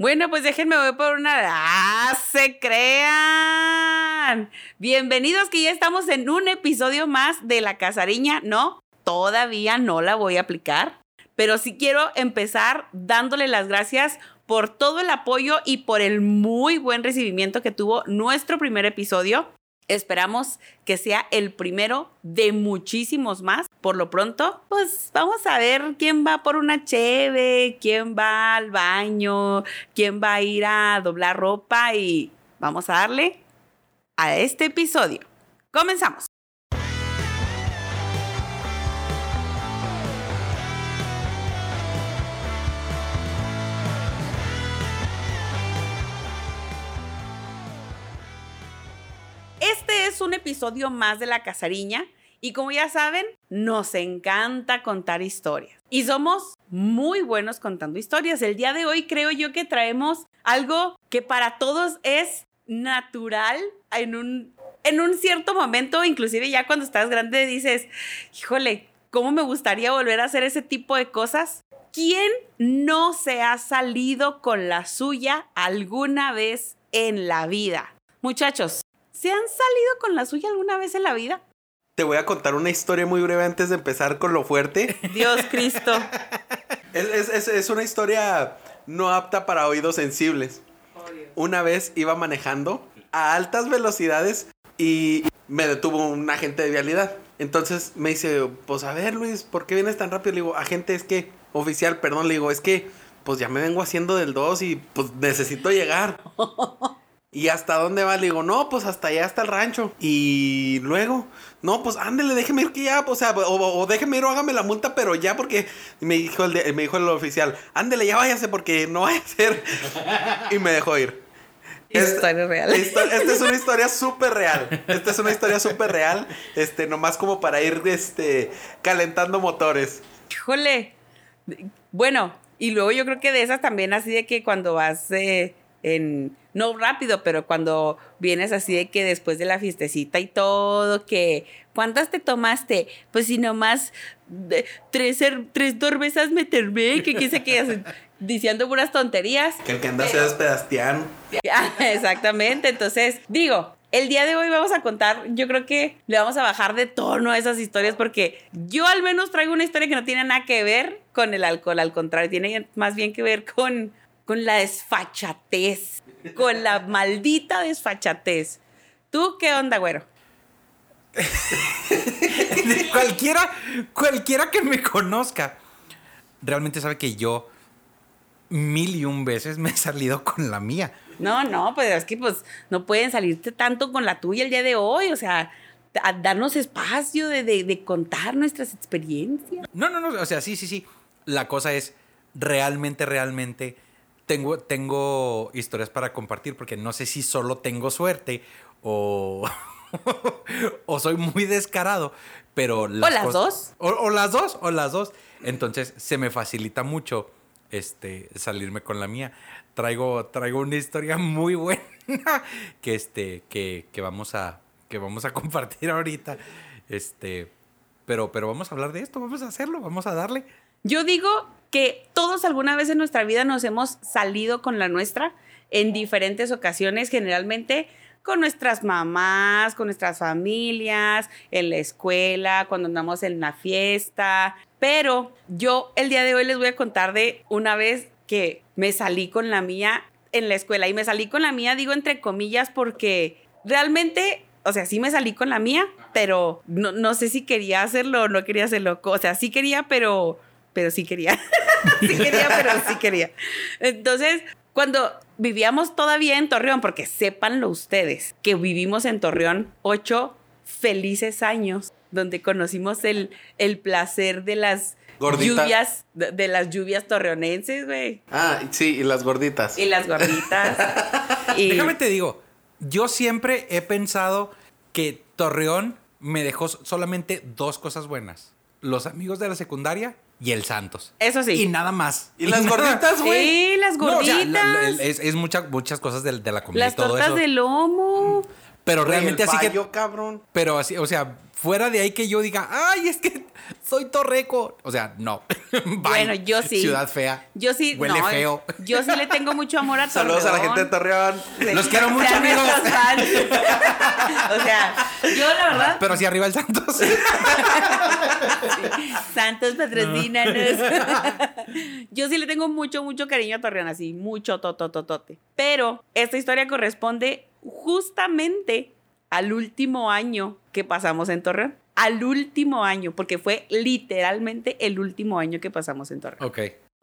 Bueno, pues déjenme voy por una. ¡Ah, se crean! Bienvenidos que ya estamos en un episodio más de La Casariña. No, todavía no la voy a aplicar, pero sí quiero empezar dándole las gracias por todo el apoyo y por el muy buen recibimiento que tuvo nuestro primer episodio. Esperamos que sea el primero de muchísimos más. Por lo pronto, pues vamos a ver quién va por una cheve, quién va al baño, quién va a ir a doblar ropa y vamos a darle a este episodio. Comenzamos. Este es un episodio más de La Casariña y como ya saben, nos encanta contar historias. Y somos muy buenos contando historias. El día de hoy creo yo que traemos algo que para todos es natural en un, en un cierto momento, inclusive ya cuando estás grande dices, híjole, ¿cómo me gustaría volver a hacer ese tipo de cosas? ¿Quién no se ha salido con la suya alguna vez en la vida? Muchachos, ¿se han salido con la suya alguna vez en la vida? Te voy a contar una historia muy breve antes de empezar con lo fuerte. Dios Cristo. es, es, es, es, una historia no apta para oídos sensibles. Una vez iba manejando a altas velocidades y me detuvo un agente de vialidad. Entonces me dice, pues a ver Luis, ¿por qué vienes tan rápido? Le digo, agente, es que, oficial, perdón, le digo, es que, pues ya me vengo haciendo del 2 y pues necesito llegar. ¿Y hasta dónde va? Le digo, no, pues hasta allá, hasta el rancho. Y luego, no, pues ándele, déjeme ir que ya, o sea, o, o déjeme ir o hágame la multa, pero ya porque me dijo el, de, me dijo el oficial, ándele, ya váyase porque no vaya a ser. y me dejó ir. Historia real. Esta, esta, es una historia súper real. Esta es una historia súper real. Este, nomás como para ir este, calentando motores. Híjole. Bueno, y luego yo creo que de esas también así de que cuando vas eh, en no rápido, pero cuando vienes así de que después de la fiestecita y todo, que ¿cuántas te tomaste? Pues si nomás de, tres, tres cervezas me terminé, que quise que diciendo puras tonterías. Que el que anda sea Sebastián. Exactamente, entonces digo, el día de hoy vamos a contar, yo creo que le vamos a bajar de tono a esas historias porque yo al menos traigo una historia que no tiene nada que ver con el alcohol, al contrario, tiene más bien que ver con, con la desfachatez, con la maldita desfachatez. ¿Tú qué onda, güero? cualquiera, cualquiera que me conozca realmente sabe que yo mil y un veces me he salido con la mía. No, no, pues es que pues no pueden salirte tanto con la tuya el día de hoy, o sea, a darnos espacio de, de, de, contar nuestras experiencias. No, no, no, o sea, sí, sí, sí. La cosa es, realmente, realmente, tengo, tengo historias para compartir, porque no sé si solo tengo suerte o, o soy muy descarado, pero... Las o las dos. O, o las dos, o las dos. Entonces, se me facilita mucho este, salirme con la mía. Traigo, traigo una historia muy buena que, este, que, que, vamos a, que vamos a compartir ahorita. Este, pero, pero vamos a hablar de esto, vamos a hacerlo, vamos a darle. Yo digo que todos alguna vez en nuestra vida nos hemos salido con la nuestra en diferentes ocasiones, generalmente con nuestras mamás, con nuestras familias, en la escuela, cuando andamos en una fiesta. Pero yo el día de hoy les voy a contar de una vez que me salí con la mía en la escuela. Y me salí con la mía, digo entre comillas, porque realmente, o sea, sí me salí con la mía, pero no, no sé si quería hacerlo o no quería hacerlo. O sea, sí quería, pero, pero sí quería. sí quería, pero sí quería. Entonces, cuando vivíamos todavía en Torreón, porque sépanlo ustedes, que vivimos en Torreón ocho felices años, donde conocimos el, el placer de las Gordita. lluvias, de, de, las lluvias torreonenses, güey. Ah, sí, y las gorditas. Y las gorditas. y... Déjame te digo, yo siempre he pensado que Torreón me dejó solamente dos cosas buenas. Los amigos de la secundaria y el Santos. Eso sí. Y nada más. ¿Y, y las gorditas, güey? Sí, las gorditas. No, o sea, la, la, es, es mucha, muchas cosas de, de la comida las y todo tortas eso. de lomo. Pero realmente el así payo, que. cabrón. Pero así, o sea, fuera de ahí que yo diga, ay, es que soy torreco. O sea, no. Bye. Bueno, yo sí. Ciudad fea. Yo sí, Huele no, feo. Yo sí le tengo mucho amor a Torreón. Saludos a la gente de Torreón. Los quiero mucho, Sean amigos. o sea, yo la verdad, Pero sí arriba el Santos. Santos patrocínanos. yo sí le tengo mucho, mucho cariño a Torreón, así, mucho totototote. Pero esta historia corresponde justamente al último año que pasamos en Torreón. Al último año, porque fue literalmente el último año que pasamos en Torreón. ok.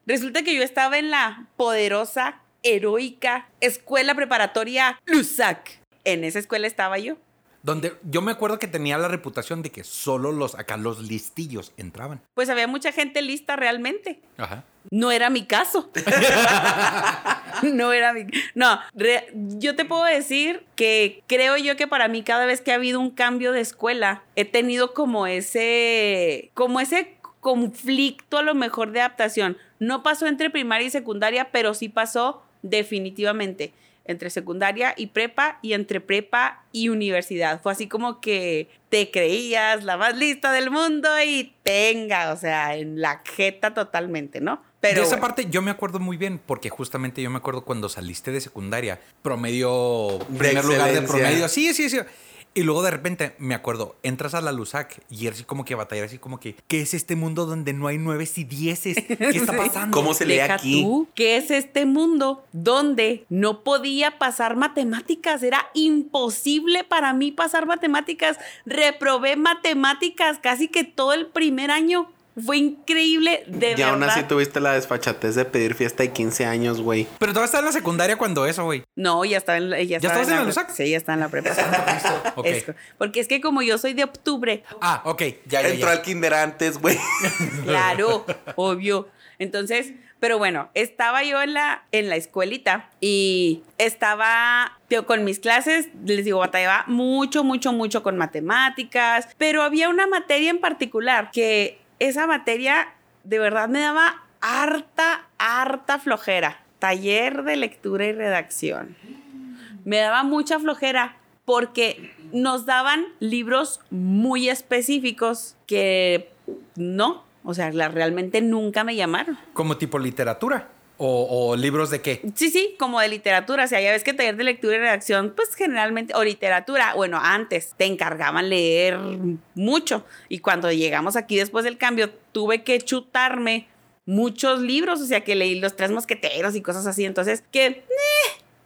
Resulta que yo estaba en la poderosa, heroica escuela preparatoria Lusac. En esa escuela estaba yo. Donde yo me acuerdo que tenía la reputación de que solo los acá los listillos entraban. Pues había mucha gente lista realmente. Ajá. No era mi caso. no era mi... No, re- yo te puedo decir que creo yo que para mí cada vez que ha habido un cambio de escuela, he tenido como ese... como ese conflicto a lo mejor de adaptación. No pasó entre primaria y secundaria, pero sí pasó definitivamente entre secundaria y prepa y entre prepa y universidad. Fue así como que te creías la más lista del mundo y tenga, o sea, en la jeta totalmente, ¿no? Pero de esa bueno. parte yo me acuerdo muy bien porque justamente yo me acuerdo cuando saliste de secundaria, promedio, De primer lugar de promedio. Sí, sí, sí. Y luego de repente me acuerdo, entras a la Lusac y eres así como que batallar así como que, ¿qué es este mundo donde no hay nueves y dieces? ¿Qué está pasando? ¿Cómo se lee Deja aquí? tú que es este mundo donde no podía pasar matemáticas. Era imposible para mí pasar matemáticas. Reprobé matemáticas casi que todo el primer año. Fue increíble, de Y verdad. aún así tuviste la desfachatez de pedir fiesta de 15 años, güey. Pero todavía estaba en la secundaria cuando eso, güey. No, ya estaba en la, ya estaba estabas en la. Lusac? Sí, ya está en la prepa. Ok. Es- porque es que como yo soy de octubre, Ah, ok, ya, ya, Entró ya. al kinder antes, güey. Claro, obvio. Entonces, pero bueno, estaba yo en la, en la escuelita y estaba tío, con mis clases, les digo, batallaba mucho, mucho, mucho con matemáticas, pero había una materia en particular que esa materia de verdad me daba harta, harta flojera. Taller de lectura y redacción. Me daba mucha flojera porque nos daban libros muy específicos que no, o sea, la- realmente nunca me llamaron. Como tipo literatura. O, libros de qué. Sí, sí, como de literatura. O sea, ya ves que taller de lectura y redacción, pues generalmente, o literatura, bueno, antes te encargaban leer mucho. Y cuando llegamos aquí después del cambio, tuve que chutarme muchos libros, o sea, que leí Los Tres Mosqueteros y cosas así. Entonces, que, eh,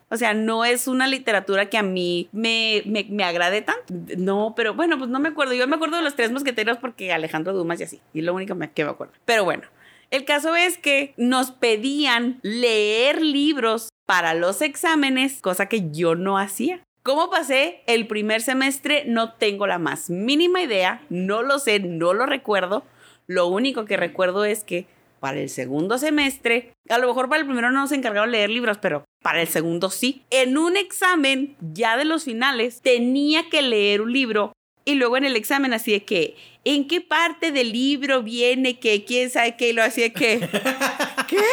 o sea, no es una literatura que a mí me, me, me agrade tanto. No, pero bueno, pues no me acuerdo. Yo me acuerdo de Los Tres Mosqueteros porque Alejandro Dumas y así. Y lo único que me acuerdo. Pero bueno. El caso es que nos pedían leer libros para los exámenes, cosa que yo no hacía. ¿Cómo pasé el primer semestre? No tengo la más mínima idea, no lo sé, no lo recuerdo. Lo único que recuerdo es que para el segundo semestre, a lo mejor para el primero no nos encargaron leer libros, pero para el segundo sí. En un examen ya de los finales tenía que leer un libro y luego en el examen así de que, ¿en qué parte del libro viene que quién sabe qué? Y lo hacía que, ¿qué?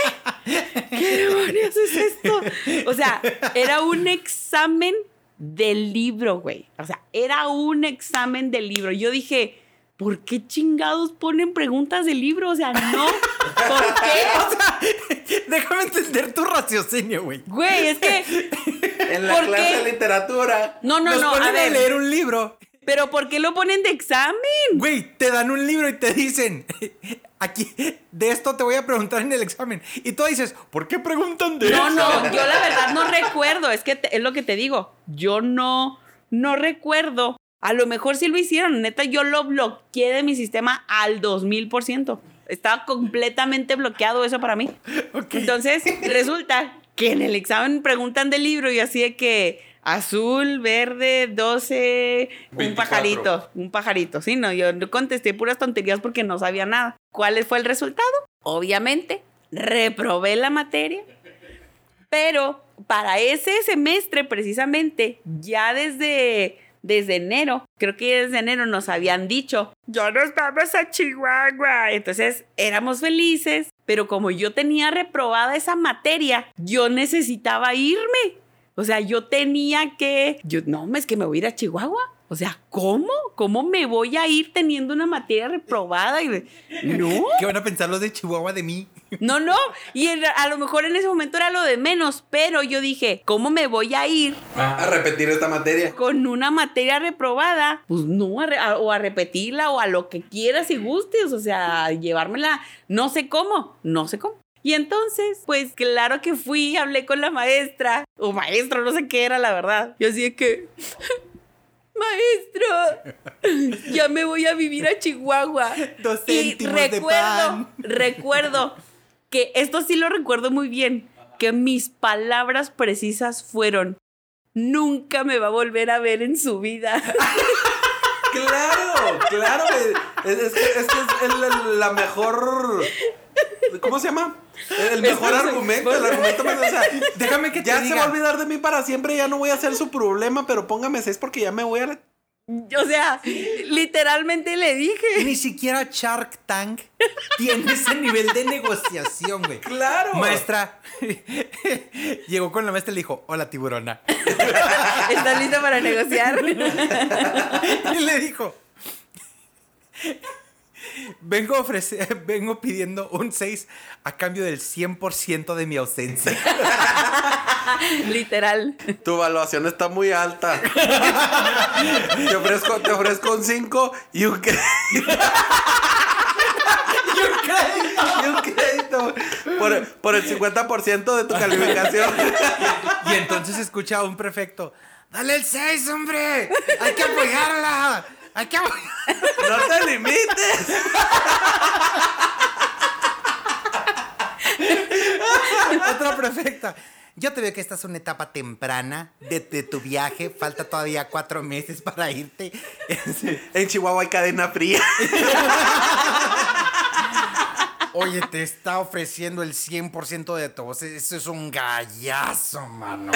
¿Qué demonios es esto? O sea, era un examen del libro, güey. O sea, era un examen del libro. Yo dije, ¿por qué chingados ponen preguntas del libro? O sea, no. ¿Por qué? Déjame entender tu raciocinio, güey. Güey, es que. En la ¿Por clase qué? de literatura. No, no, Nos no. ponen A a, leer un libro. Pero ¿por qué lo ponen de examen? Güey, te dan un libro y te dicen, aquí, de esto te voy a preguntar en el examen. Y tú dices, ¿por qué preguntan de No, eso? no, yo la verdad no recuerdo, es que te- es lo que te digo, yo no, no recuerdo, a lo mejor sí lo hicieron, neta, yo lo bloqueé de mi sistema al 2000%, estaba completamente bloqueado eso para mí. Entonces, resulta que en el examen preguntan del libro y así de que azul, verde, 12, un 24. pajarito, un pajarito. Sí, no, yo contesté puras tonterías porque no sabía nada. ¿Cuál fue el resultado? Obviamente, reprobé la materia. Pero para ese semestre, precisamente, ya desde, desde enero, creo que desde enero nos habían dicho, ya nos vamos a Chihuahua. Entonces éramos felices, pero como yo tenía reprobada esa materia, yo necesitaba irme. O sea, yo tenía que, yo, no, es que me voy a ir a Chihuahua. O sea, ¿cómo? ¿cómo me voy a ir teniendo una materia reprobada? Y, no. ¿Qué van a pensar los de Chihuahua de mí? No, no. Y en- a lo mejor en ese momento era lo de menos, pero yo dije, ¿cómo me voy a ir A repetir esta materia. con una materia reprobada? Pues no, a re- a- o a repetirla o a lo que quieras y gustes, o sea, llevármela, no sé cómo, no sé cómo. Y entonces, pues claro que fui, hablé con la maestra, o maestro, no sé qué era la verdad. Yo así de que, maestro, ya me voy a vivir a Chihuahua. Dos Y de recuerdo, pan. recuerdo que esto sí lo recuerdo muy bien, que mis palabras precisas fueron, nunca me va a volver a ver en su vida. Claro, claro. Es, es que es, es la mejor. ¿Cómo se llama? El, mejor Entonces, argumento. El argumento más. O sea, Déjame que te ya se diga. va a olvidar de mí para siempre. Ya no voy a ser su problema, pero póngame seis porque ya me voy a. la- O sea, literalmente le dije. Ni siquiera Shark Tank tiene ese nivel de negociación, güey. Claro. Maestra, llegó con la maestra y le dijo, hola tiburona. ¿Estás listo para negociar? Y le dijo, vengo, a ofrecer, vengo pidiendo un 6 a cambio del 100% de mi ausencia. Literal. Tu evaluación está muy alta. te, ofrezco, te ofrezco un 5 y un crédito. y un crédito. Por, por el 50% de tu calificación. Y entonces escucha a un prefecto, dale el 6, hombre. Hay que apoyarla. No te limites. Otra perfecta. Yo te veo que esta es una etapa temprana de, de tu viaje. Falta todavía cuatro meses para irte. En Chihuahua hay cadena fría. Oye, te está ofreciendo el 100% de tu voz. Eso es un gallazo, mano.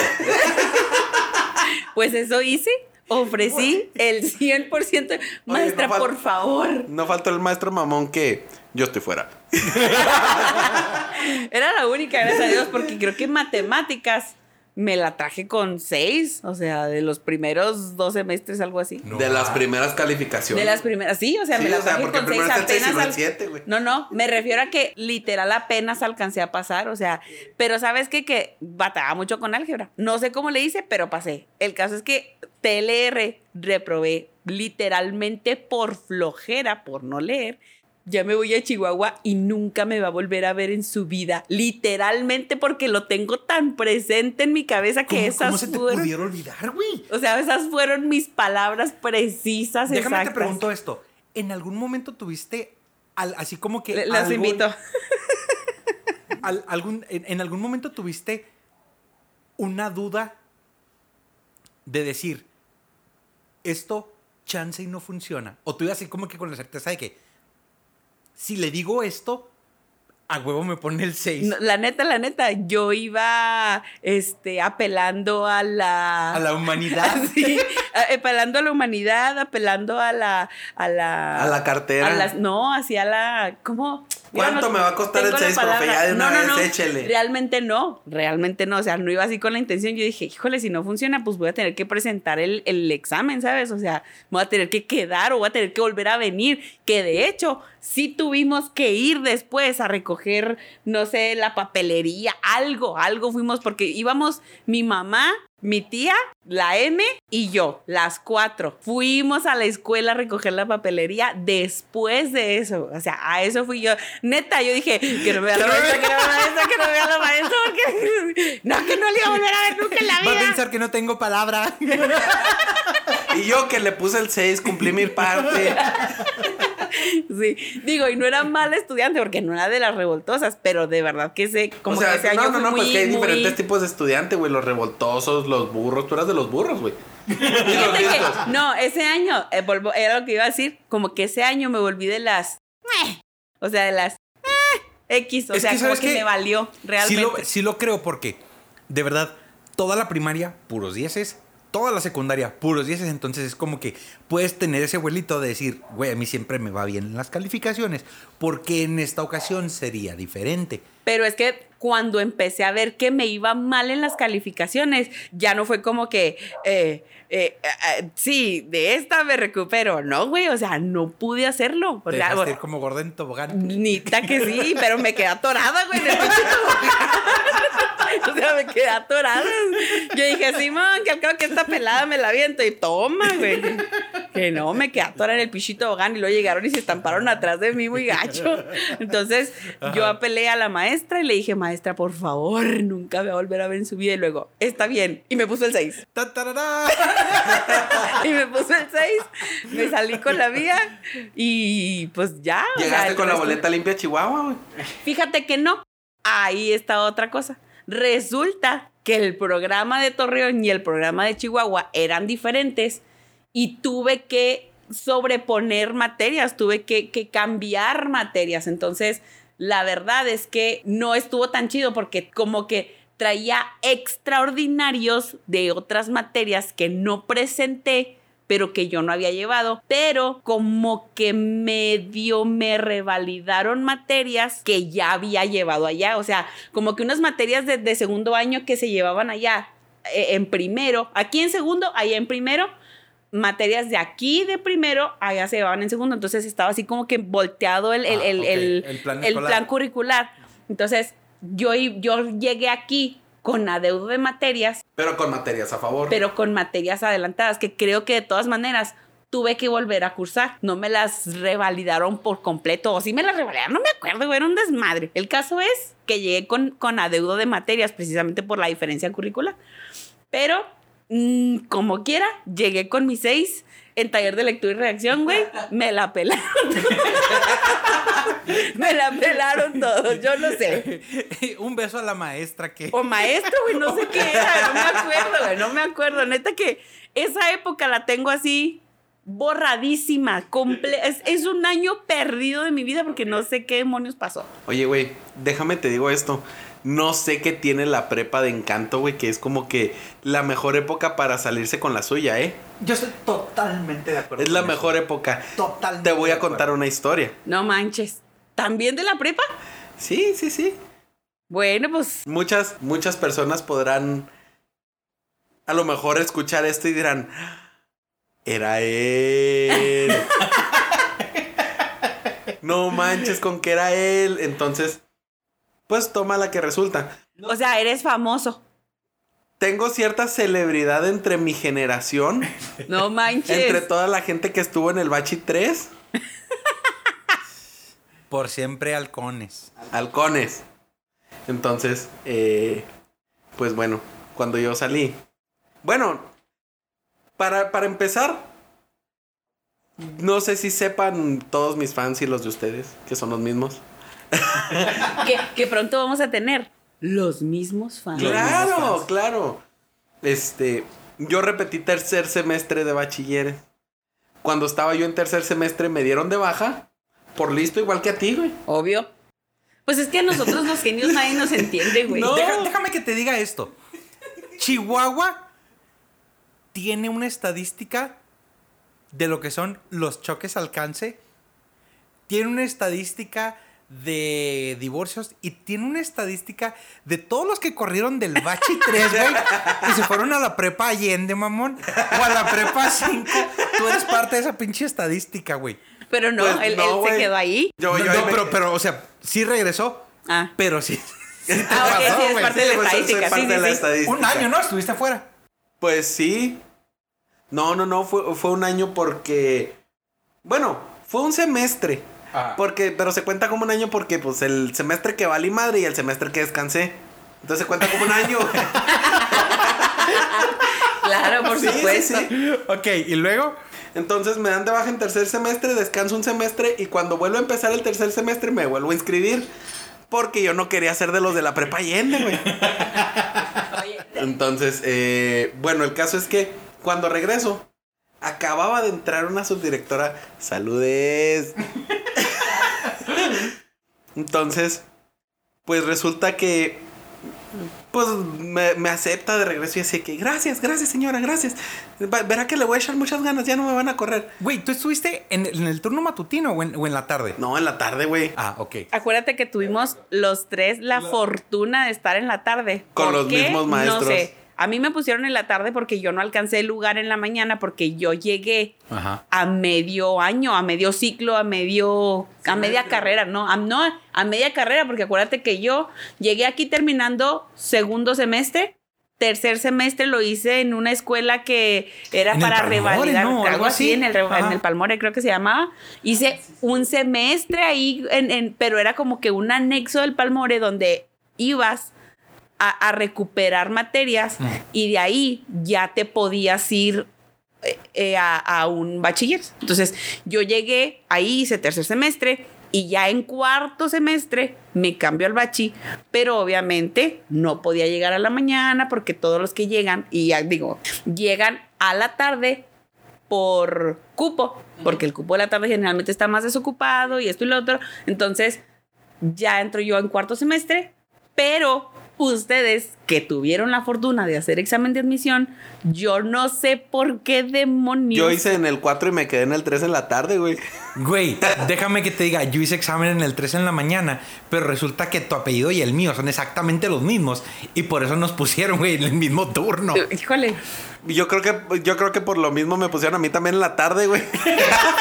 Pues eso hice. Ofrecí el 100%. Maestra, no por favor. No faltó el maestro mamón que yo estoy fuera. Era la única, gracias a Dios, porque creo que matemáticas me la traje con seis. O sea, de los primeros dos semestres, algo así. No. de las primeras calificaciones. De las primeras, sí, o sea, Sí, me la o sea, traje porque con seis apenas. al- siete. No, no, me refiero a que literal apenas alcancé a pasar, o sea, pero sabes qué? que batallaba mucho con álgebra. No sé cómo le hice, pero pasé. El caso es que TLR reprobé literalmente por flojera, por no leer. Ya me voy a Chihuahua y nunca me va a volver a ver en su vida. Literalmente porque lo tengo tan presente en mi cabeza que ¿Cómo, esas cómo se te fueron. pudiera olvidar, güey? O sea, esas fueron mis palabras precisas. Déjame te exactas. pregunto esto. ¿En algún momento tuviste al- así como que Las algo- invito. al- algún, en, en algún momento tuviste una duda de decir, esto chance y no funciona? O tú ibas así como que con la certeza de que, si le digo esto, a huevo me pone el 6. No, La neta, la neta, yo iba este, apelando a la. a la humanidad. Sí, apelando a la humanidad, apelando a la. A la, A la cartera. a las- no, hacia la. ¿Cómo? ¿Cuánto me va a costar el tengo la seis, profe? palabra. Ya de una no, no, vez, no. échele. Realmente no, realmente no. O sea, no iba así con la intención. Yo dije, híjole, si no funciona, pues voy a tener que presentar el, el examen, ¿sabes? O sea, voy a tener que quedar o voy a tener que volver a venir. Que de hecho, sí tuvimos que ir después a recoger, no sé, la papelería, algo, algo fuimos, porque íbamos mi mamá, mi tía, la M y yo, las cuatro. Fuimos a la escuela a recoger la papelería después de eso. O sea, a eso fui yo. Neta, yo dije, que no me vea la maestra, que no me vea la maestra, que no me vea la maestra, porque no, que no le iba a volver a ver nunca en la Va a vida. pensar que no tengo palabra. Y yo que le puse el 6, cumplí mi parte. Sí, digo, y no era mala estudiante porque no era de las revoltosas, pero de verdad que sé, como o sea, que ese año no, no, no, muy, pues que hay muy- diferentes tipos de estudiantes, güey. Los revoltosos, los burros. Tú eras de los burros, güey. Que- no, ese año, eh, volvo- era lo que iba a decir, como que ese año me volví de las, "Meh", o sea, de las "Eh", X, o Es sea, que, como ¿sabes que me valió Sí realmente. lo, sí lo creo porque, de verdad, toda la primaria, puros dieces. Toda la secundaria, puros dieces. Entonces es como que puedes tener ese vuelito de decir, güey, a mí siempre me va bien en las calificaciones. Porque en esta ocasión sería diferente. Pero es que cuando empecé a ver que me iba mal en las calificaciones, ya no fue como que, eh, eh, eh, sí, de esta me recupero. No, güey, o sea, no pude hacerlo. O sea, ir como gordo en tobogán. Nita que sí, pero me quedé atorada, güey, en el. O sea, me quedé atorada. Yo dije, Simón, que al cabo que esta pelada me la aviento y toma, güey. Que no, me quedé atorada en el pichito tobogán y luego llegaron y se estamparon atrás de mí muy gacho. Entonces, yo apelé a la maestra y le dije, maestra, por favor, nunca me va a volver a ver en su vida. Y luego, está bien. Y me puso el 6. Ta, tarará. Y me puso el 6. Me salí con la vía y pues ya. o sea, Llegaste con la boleta limpia a Chihuahua, güey. Fíjate que no. Ahí está otra cosa. Resulta que el programa de Torreón y el programa de Chihuahua eran diferentes y tuve que sobreponer materias, tuve que, que cambiar materias. Entonces, la verdad es que no estuvo tan chido porque como que traía extraordinarios de otras materias que no presenté pero que yo no había llevado, pero como que medio me revalidaron materias que ya había llevado allá, o sea, como que unas materias de, segundo año que se llevaban allá eh, en primero, aquí en segundo, allá en primero, materias de aquí de primero, allá se llevaban en segundo, entonces estaba así como que volteado el, el, Ah, el, ok, el- el plan plan curricular. Entonces, yo, yo llegué aquí con adeudo de materias Pero con materias a favor. pero con materias adelantadas que creo que de todas maneras tuve que volver a cursar. No me las revalidaron por completo. O sí me las revalidaron, no me acuerdo, era un desmadre. El caso es que llegué con, con adeudo de materias precisamente por la diferencia curricular. Pero, mm, como quiera, llegué con mis seis en taller de lectura y redacción, güey. Me la pelaron. me la pelaron todos, yo no sé. Un beso a la maestra que. O maestro, güey, no sé qué era, no me acuerdo, güey, no me acuerdo. Neta que esa época la tengo así borradísima, comple es, es un año perdido de mi vida porque no sé qué demonios pasó. Oye, güey, déjame te digo esto. No sé qué tiene la prepa de encanto, güey, que es como que la mejor época para salirse con la suya, ¿eh? Yo estoy totalmente de acuerdo. Es la eso. mejor época. Totalmente. Te voy a contar una historia. No manches. ¿También de la prepa? Sí, sí, sí. Bueno, pues Muchas, muchas personas podrán a lo mejor escuchar esto y dirán, era él. no manches con que era él. Entonces, pues toma la que resulta. o sea, eres famoso. Tengo cierta celebridad entre mi generación, No manches. entre toda la gente que estuvo en el Bachi 3, Por siempre halcones. halcones. Entonces, eh, pues bueno, cuando yo salí. Bueno, para, para empezar, no sé si sepan todos mis fans y los de ustedes, que son los mismos. que, que pronto vamos a tener los mismos fans. Claro, claro. Este, yo repetí tercer semestre de bachilleres. Cuando estaba yo en tercer semestre me dieron de baja por listo igual que a ti, güey. Obvio. Pues es que a nosotros los genios nadie nos entiende, güey. No. Deja- déjame que te diga esto. Chihuahua tiene una estadística de lo que son los choques alcance. Tiene una estadística de divorcios y tiene una estadística de todos los que corrieron del Bachi 3, güey, y se fueron a la prepa Allende, mamón, o a la prepa 5. Tú eres parte de esa pinche estadística, güey. Pero no, Pues él, no, él se quedó ahí. Yo, no, yo no, me- pero, pero, o sea, sí regresó, Ah. pero sí. Ah, ok, pasó, sí, es parte de la soy estadística. parte Sí, de sí, la sí. estadística. Un año, ¿no? Estuviste afuera. Pues sí. No, no, no, fue, fue un año porque. Bueno, fue un semestre. Porque, pero se cuenta como un año porque, pues, el semestre que valí madre y el semestre que descansé. Entonces se cuenta como un año. Claro, por Sí, supuesto. sí. Ok, y luego. Entonces me dan de baja en tercer semestre, descanso un semestre y cuando vuelvo a empezar el tercer semestre me vuelvo a inscribir. Porque yo no quería ser de los de la prepa Allende, güey. Entonces, eh, bueno, el caso es que cuando regreso, acababa de entrar una subdirectora. Saludes. Entonces, pues resulta que pues me, me acepta de regreso y así que, gracias, gracias señora, gracias. Verá que le voy a echar muchas ganas, ya no me van a correr. Güey, ¿tú estuviste en, en el turno matutino o en, o en la tarde? No, en la tarde, güey. Ah, ok. Acuérdate que tuvimos los tres la fortuna de estar en la tarde. Con ¿Por los qué? mismos maestros. No sé. A mí me pusieron en la tarde porque yo no alcancé el lugar en la mañana porque yo llegué Ajá. a medio año, a medio ciclo, a medio, a media carrera, no, a, no, a media carrera, porque acuérdate que yo llegué aquí terminando segundo semestre, tercer semestre lo hice en una escuela que era para Palmore, revalidar, ¿no? algo así, así. en el, en el Palmore creo que se llamaba, hice un semestre ahí, en, en- pero era como que un anexo del Palmore donde ibas a, a recuperar materias Mm. y de ahí ya te podías ir eh, eh, a, a un bachiller. Entonces, yo llegué ahí, hice tercer semestre y ya en cuarto semestre me cambió al bachi, pero obviamente no podía llegar a la mañana porque todos los que llegan, y ya digo, llegan a la tarde por cupo, porque el cupo de la tarde generalmente está más desocupado y esto y lo otro. Entonces, ya entro yo en cuarto semestre, pero ustedes que tuvieron la fortuna de hacer examen de admisión, yo no sé por qué demonios. Yo hice en el 4 y me quedé en el 3 en la tarde, güey. Güey, déjame que te diga, yo hice examen en el 3 en la mañana, pero resulta que tu apellido y el mío son exactamente los mismos. Y por eso nos pusieron, güey, en el mismo turno. Híjole, Yo creo que yo creo que por lo mismo me pusieron a mí también en la tarde, güey.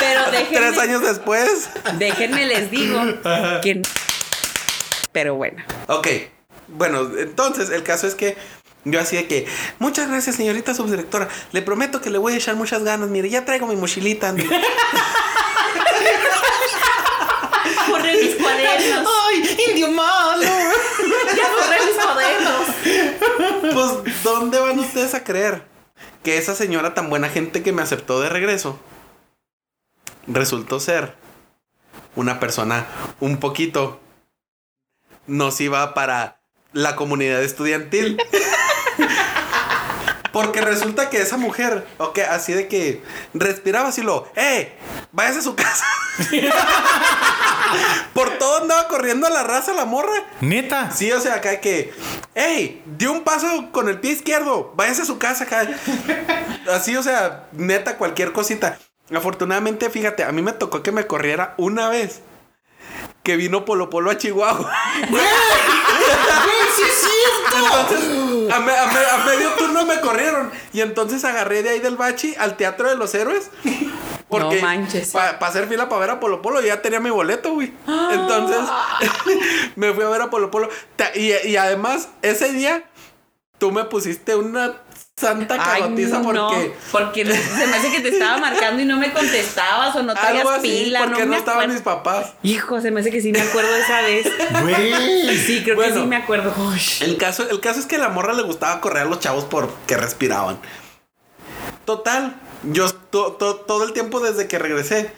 pero déjenme, Tres años después. déjenme les digo que. Pero bueno, Ok. Bueno, entonces el caso es que yo así de que, muchas gracias, señorita subdirectora. Le prometo que le voy a echar muchas ganas. Mire, ya traigo mi mochilita. corre mis cuadernos. ¡Ay, indio malo! Ya corre mis cuadernos. Pues, ¿dónde van ustedes a creer que esa señora tan buena gente que me aceptó de regreso resultó ser una persona un poquito nociva para la comunidad estudiantil? Porque resulta que esa mujer, ok, así de que respiraba así lo, ¡eh! Váyase a su casa. Por todo andaba corriendo a la raza la morra. Neta. Sí, o sea, acá que, ¡Ey! Dio un paso con el pie izquierdo. Váyase a su casa acá. Así, o sea, neta, cualquier cosita. Afortunadamente, fíjate, a mí me tocó que me corriera una vez. Que vino Polo Polo a Chihuahua. ¡Güey, sí es cierto! Entonces, a, me- a me- a medio turno me corrieron. Y entonces agarré de ahí del bachi al Teatro de los Héroes. Porque No manches. Para hacer fila para ver a Polo Polo, ya tenía mi boleto, güey. Entonces, me fui a ver a Polo Polo. Y, y además, ese día, tú me pusiste una santa Ay, cagotiza porque. no, porque se me hace que te estaba marcando y no me contestabas o no traías Algo así, pila. porque no, estaban acuerdo. mis papás. Hijo, se me hace que sí me acuerdo de esa vez. Güey. Sí, creo Bueno. que sí me acuerdo. El caso, el caso es que a la morra le gustaba correr a los chavos porque respiraban. Total, yo to- to- todo el tiempo desde que regresé,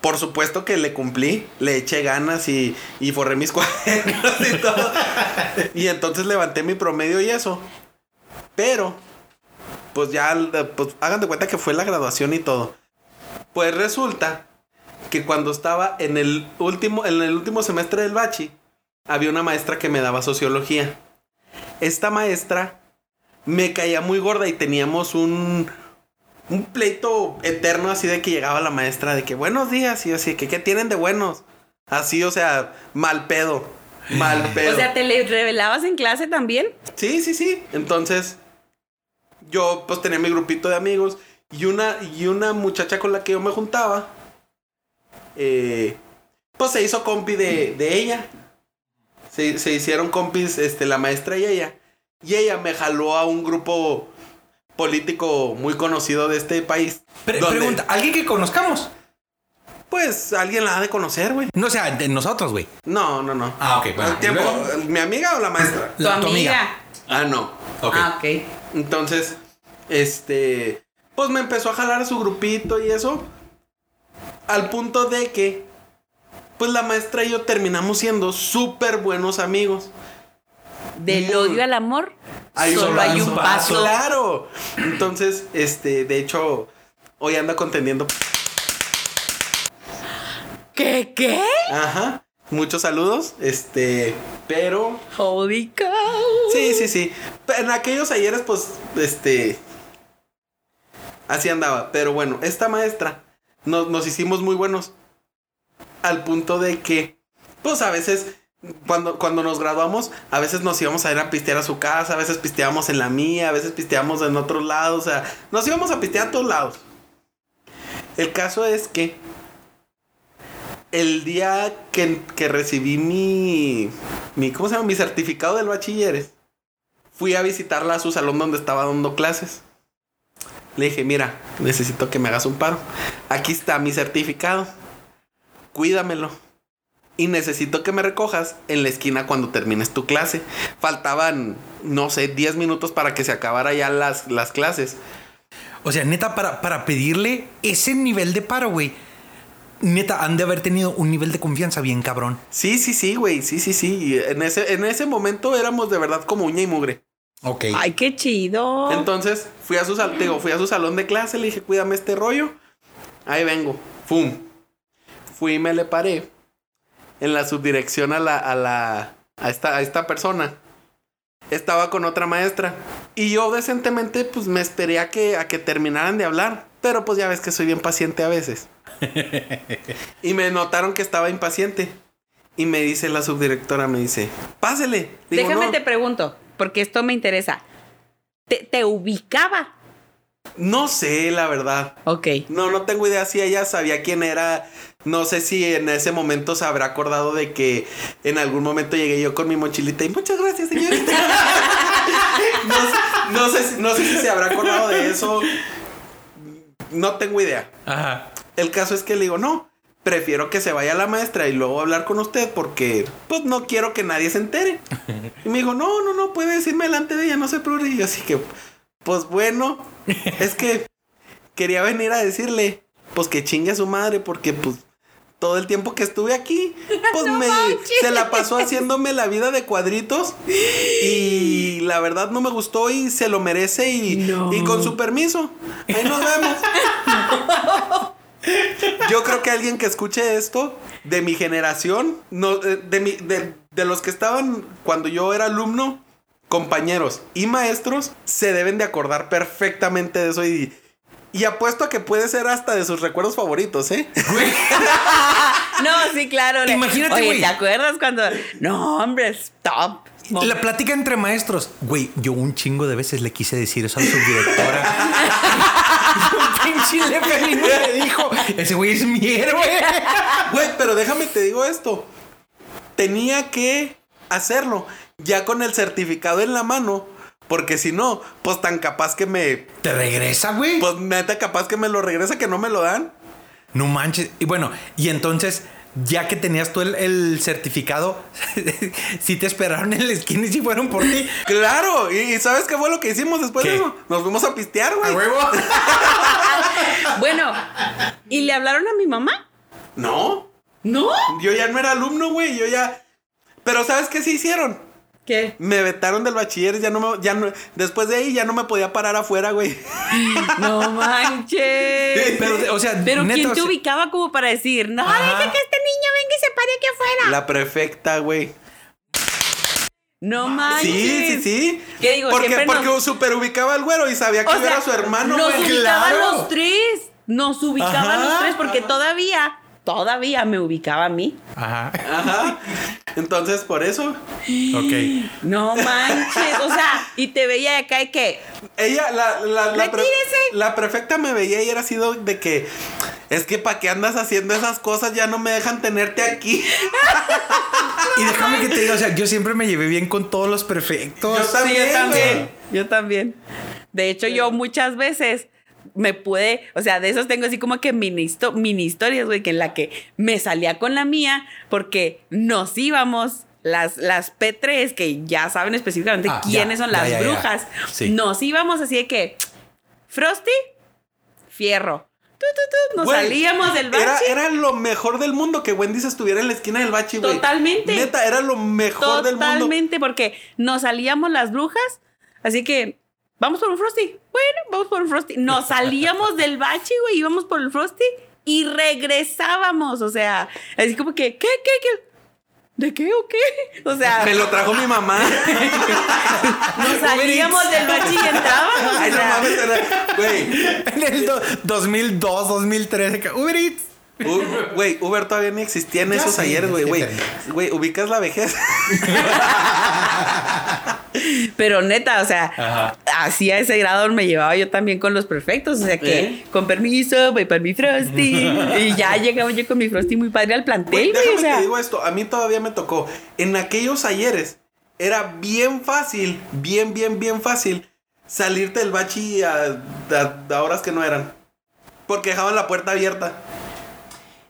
por supuesto que le cumplí, le eché ganas y, y forré mis cuadernos y todo. y entonces levanté mi promedio y eso. Pero, pues ya, pues hagan de cuenta que fue la graduación y todo. Pues resulta que cuando estaba en el último, en el último semestre del bachi, había una maestra que me daba sociología. Esta maestra me caía muy gorda y teníamos un, un pleito eterno así de que llegaba la maestra de que buenos días y así que qué tienen de buenos. Así, o sea, mal pedo. Mal pedo. O sea, ¿te le revelabas en clase también? Sí, sí, sí. Entonces, yo pues tenía mi grupito de amigos y una, y una muchacha con la que yo me juntaba, eh, pues se hizo compi de, de ella. Se, se hicieron compis este, la maestra y ella. Y ella me jaló a un grupo político muy conocido de este país. Pre- donde, pregunta, ¿alguien que conozcamos? Pues alguien la ha de conocer, güey. No, o sea, de nosotros, güey. No, no, no. Ah, ok, bueno. ¿Mi amiga o la maestra? La- tu amiga. Ah, no. Ok. Ah, ok. Entonces, este, pues me empezó a jalar a su grupito y eso. Al punto de que, pues la maestra y yo terminamos siendo súper buenos amigos. Del Muy- odio al amor, Hay un solo hay paso. un paso. Claro. Entonces, este, de hecho, hoy anda contendiendo. ¿Qué? ¿Qué? Ajá. Muchos saludos. Este, pero Holy cow. Sí, sí, sí. En aquellos ayeres, pues, este. Así andaba. Pero bueno, esta maestra nos, nos hicimos muy buenos. Al punto de que, pues a veces, cuando, cuando nos graduamos, a veces nos íbamos a ir a pistear a su casa, a veces pisteábamos en la mía, a veces pisteábamos en otros lados. O sea, nos íbamos a pistear a todos lados. El caso es que el día que, que recibí mi, mi, ¿cómo se llama? Mi certificado del bachilleres, fui a visitarla a su salón donde estaba dando clases. Le dije, mira, necesito que me hagas un paro. Aquí está mi certificado. Cuídamelo. Y necesito que me recojas en la esquina cuando termines tu clase. Faltaban, no sé, 10 minutos para que se acabara ya las, las clases. O sea, neta, para, para pedirle ese nivel de paro, güey. Neta, han de haber tenido un nivel de confianza bien cabrón. Sí, sí, sí, güey. Sí, sí, sí. En ese, en ese momento éramos de verdad como uña y mugre. Ok. Ay, qué chido. Entonces fui a su sal- digo, fui a su salón de clase, le dije, cuídame este rollo. Ahí vengo. Fum. Fui y me le paré en la subdirección a la, a la, a esta, a esta persona. Estaba con otra maestra. Y yo decentemente, pues me esperé a que, a que terminaran de hablar. Pero pues ya ves que soy bien paciente a veces. y me notaron que estaba impaciente. Y me dice la subdirectora, me dice, pásele. Digo, Déjame "No". te pregunto, porque esto me interesa. ¿Te, te ubicaba? No sé, la verdad. Ok. No, no tengo idea si ella sabía quién era. No sé si en ese momento se habrá acordado de que en algún momento llegué yo con mi mochilita y muchas gracias, señorita. no, sé- no sé, si- no sé si se habrá acordado de eso. No tengo idea. Ajá. El caso es que le digo, no, prefiero que se vaya la maestra y luego hablar con usted porque pues no quiero que nadie se entere. Y me dijo, no, no, no, puede decirme delante de ella, no se preocupe. Y yo así que, pues bueno, es que quería venir a decirle, pues que chingue a su madre porque pues todo el tiempo que estuve aquí, pues me se la pasó haciéndome la vida de cuadritos y la verdad no me gustó y se lo merece y, No. y con su permiso, ahí nos vemos. Yo creo que alguien que escuche esto de mi generación, no, de, de mi- de- de los que estaban cuando yo era alumno, compañeros y maestros, se deben de acordar perfectamente de eso y, y apuesto a que puede ser hasta de sus recuerdos favoritos, ¿eh? No, sí, claro. Imagínate, Oye, güey. ¿te acuerdas cuando.? No, hombre, stop. La plática entre maestros. Güey, yo un chingo de veces le quise decir eso a la subdirectora. un pinche dijo, ese güey es mi héroe. Güey, pero déjame te digo esto. Tenía que hacerlo ya con el certificado en la mano, porque si no, pues tan capaz que me, ¿Te regresa, güey? pues neta capaz que me lo regresa que no me lo dan. No manches. Y bueno, y entonces, ya que tenías tú el, el certificado, si te esperaron en la esquina y si fueron por ti. Claro, y, ¿sabes qué fue lo que hicimos después ¿Qué? de eso? Nos fuimos a pistear, güey. huevo! Bueno, ¿y le hablaron a mi mamá? No, ¿No? yo ya no era alumno, güey, yo ya... Pero ¿sabes qué se hicieron? ¿Qué? Me vetaron del bachiller, ya no me, ya no, después de ahí ya no me podía parar afuera, güey. No manches. Pero, o sea, Pero neta, ¿quién o te sea- ubicaba como para decir, no, Ajá. deja que este niño venga y se pare aquí afuera? La prefecta, güey. No manches. Sí, sí, sí. ¿Qué digo? Porque, porque nos- super ubicaba al güero y sabía que O yo sea, era su hermano, Nos güey. ubicaban Claro. los tres. Nos ubicaban Ajá. los tres porque todavía, todavía me ubicaba a mí. Ajá. Ajá. Entonces, por eso, Ok. No manches. O sea, y te veía acá y que. ella, la, la, la, pre- Retírese. la prefecta me veía y era sido de que, es que para qué andas haciendo esas cosas, ya no me dejan tenerte aquí. Y déjame que te diga, o sea, yo siempre me llevé bien con todos los prefectos. Yo también, Sí, yo también. Yo también. De hecho, yo muchas veces me pude, o sea, de esos tengo así como que mini, histo- mini historias, güey, que en la que me salía con la mía porque nos íbamos. Las, las P3, que ya saben específicamente Ah, quiénes ya, son las ya, ya. brujas, Sí. nos íbamos así de que Frosty, fierro. Nos Güey, salíamos del bache. Era, era lo mejor del mundo que Wendy se estuviera en la esquina del bachi, güey. Totalmente. Neta, era lo mejor del mundo. Totalmente, porque nos salíamos las brujas, así que vamos por un Frosty. Bueno, vamos por un Frosty. Nos salíamos del bache, güey, íbamos por el Frosty y regresábamos, o sea, así como que, ¿qué, qué, qué? ¿De qué o qué? O sea, Me lo trajo mi mamá. nos salíamos del bachi y entrábamos. o Ay, no mames, güey. En el do- 2002, 2003, Uber Eats. Güey, Uber todavía ni existía en Ya esos sé, ayer, güey, güey. Güey, ubicas la vejez. Pero neta, o sea, Ajá. Así a ese grado me llevaba yo también con los perfectos. O sea que, ¿Eh? con permiso, voy para mi Frosty. y ya llegaba yo con mi Frosty muy padre al plantel, déjame O sea, te digo esto, a mí todavía me tocó. En aquellos ayeres era bien fácil, bien, bien, bien fácil salirte del bachi a, a- a horas que no eran. Porque dejaban la puerta abierta.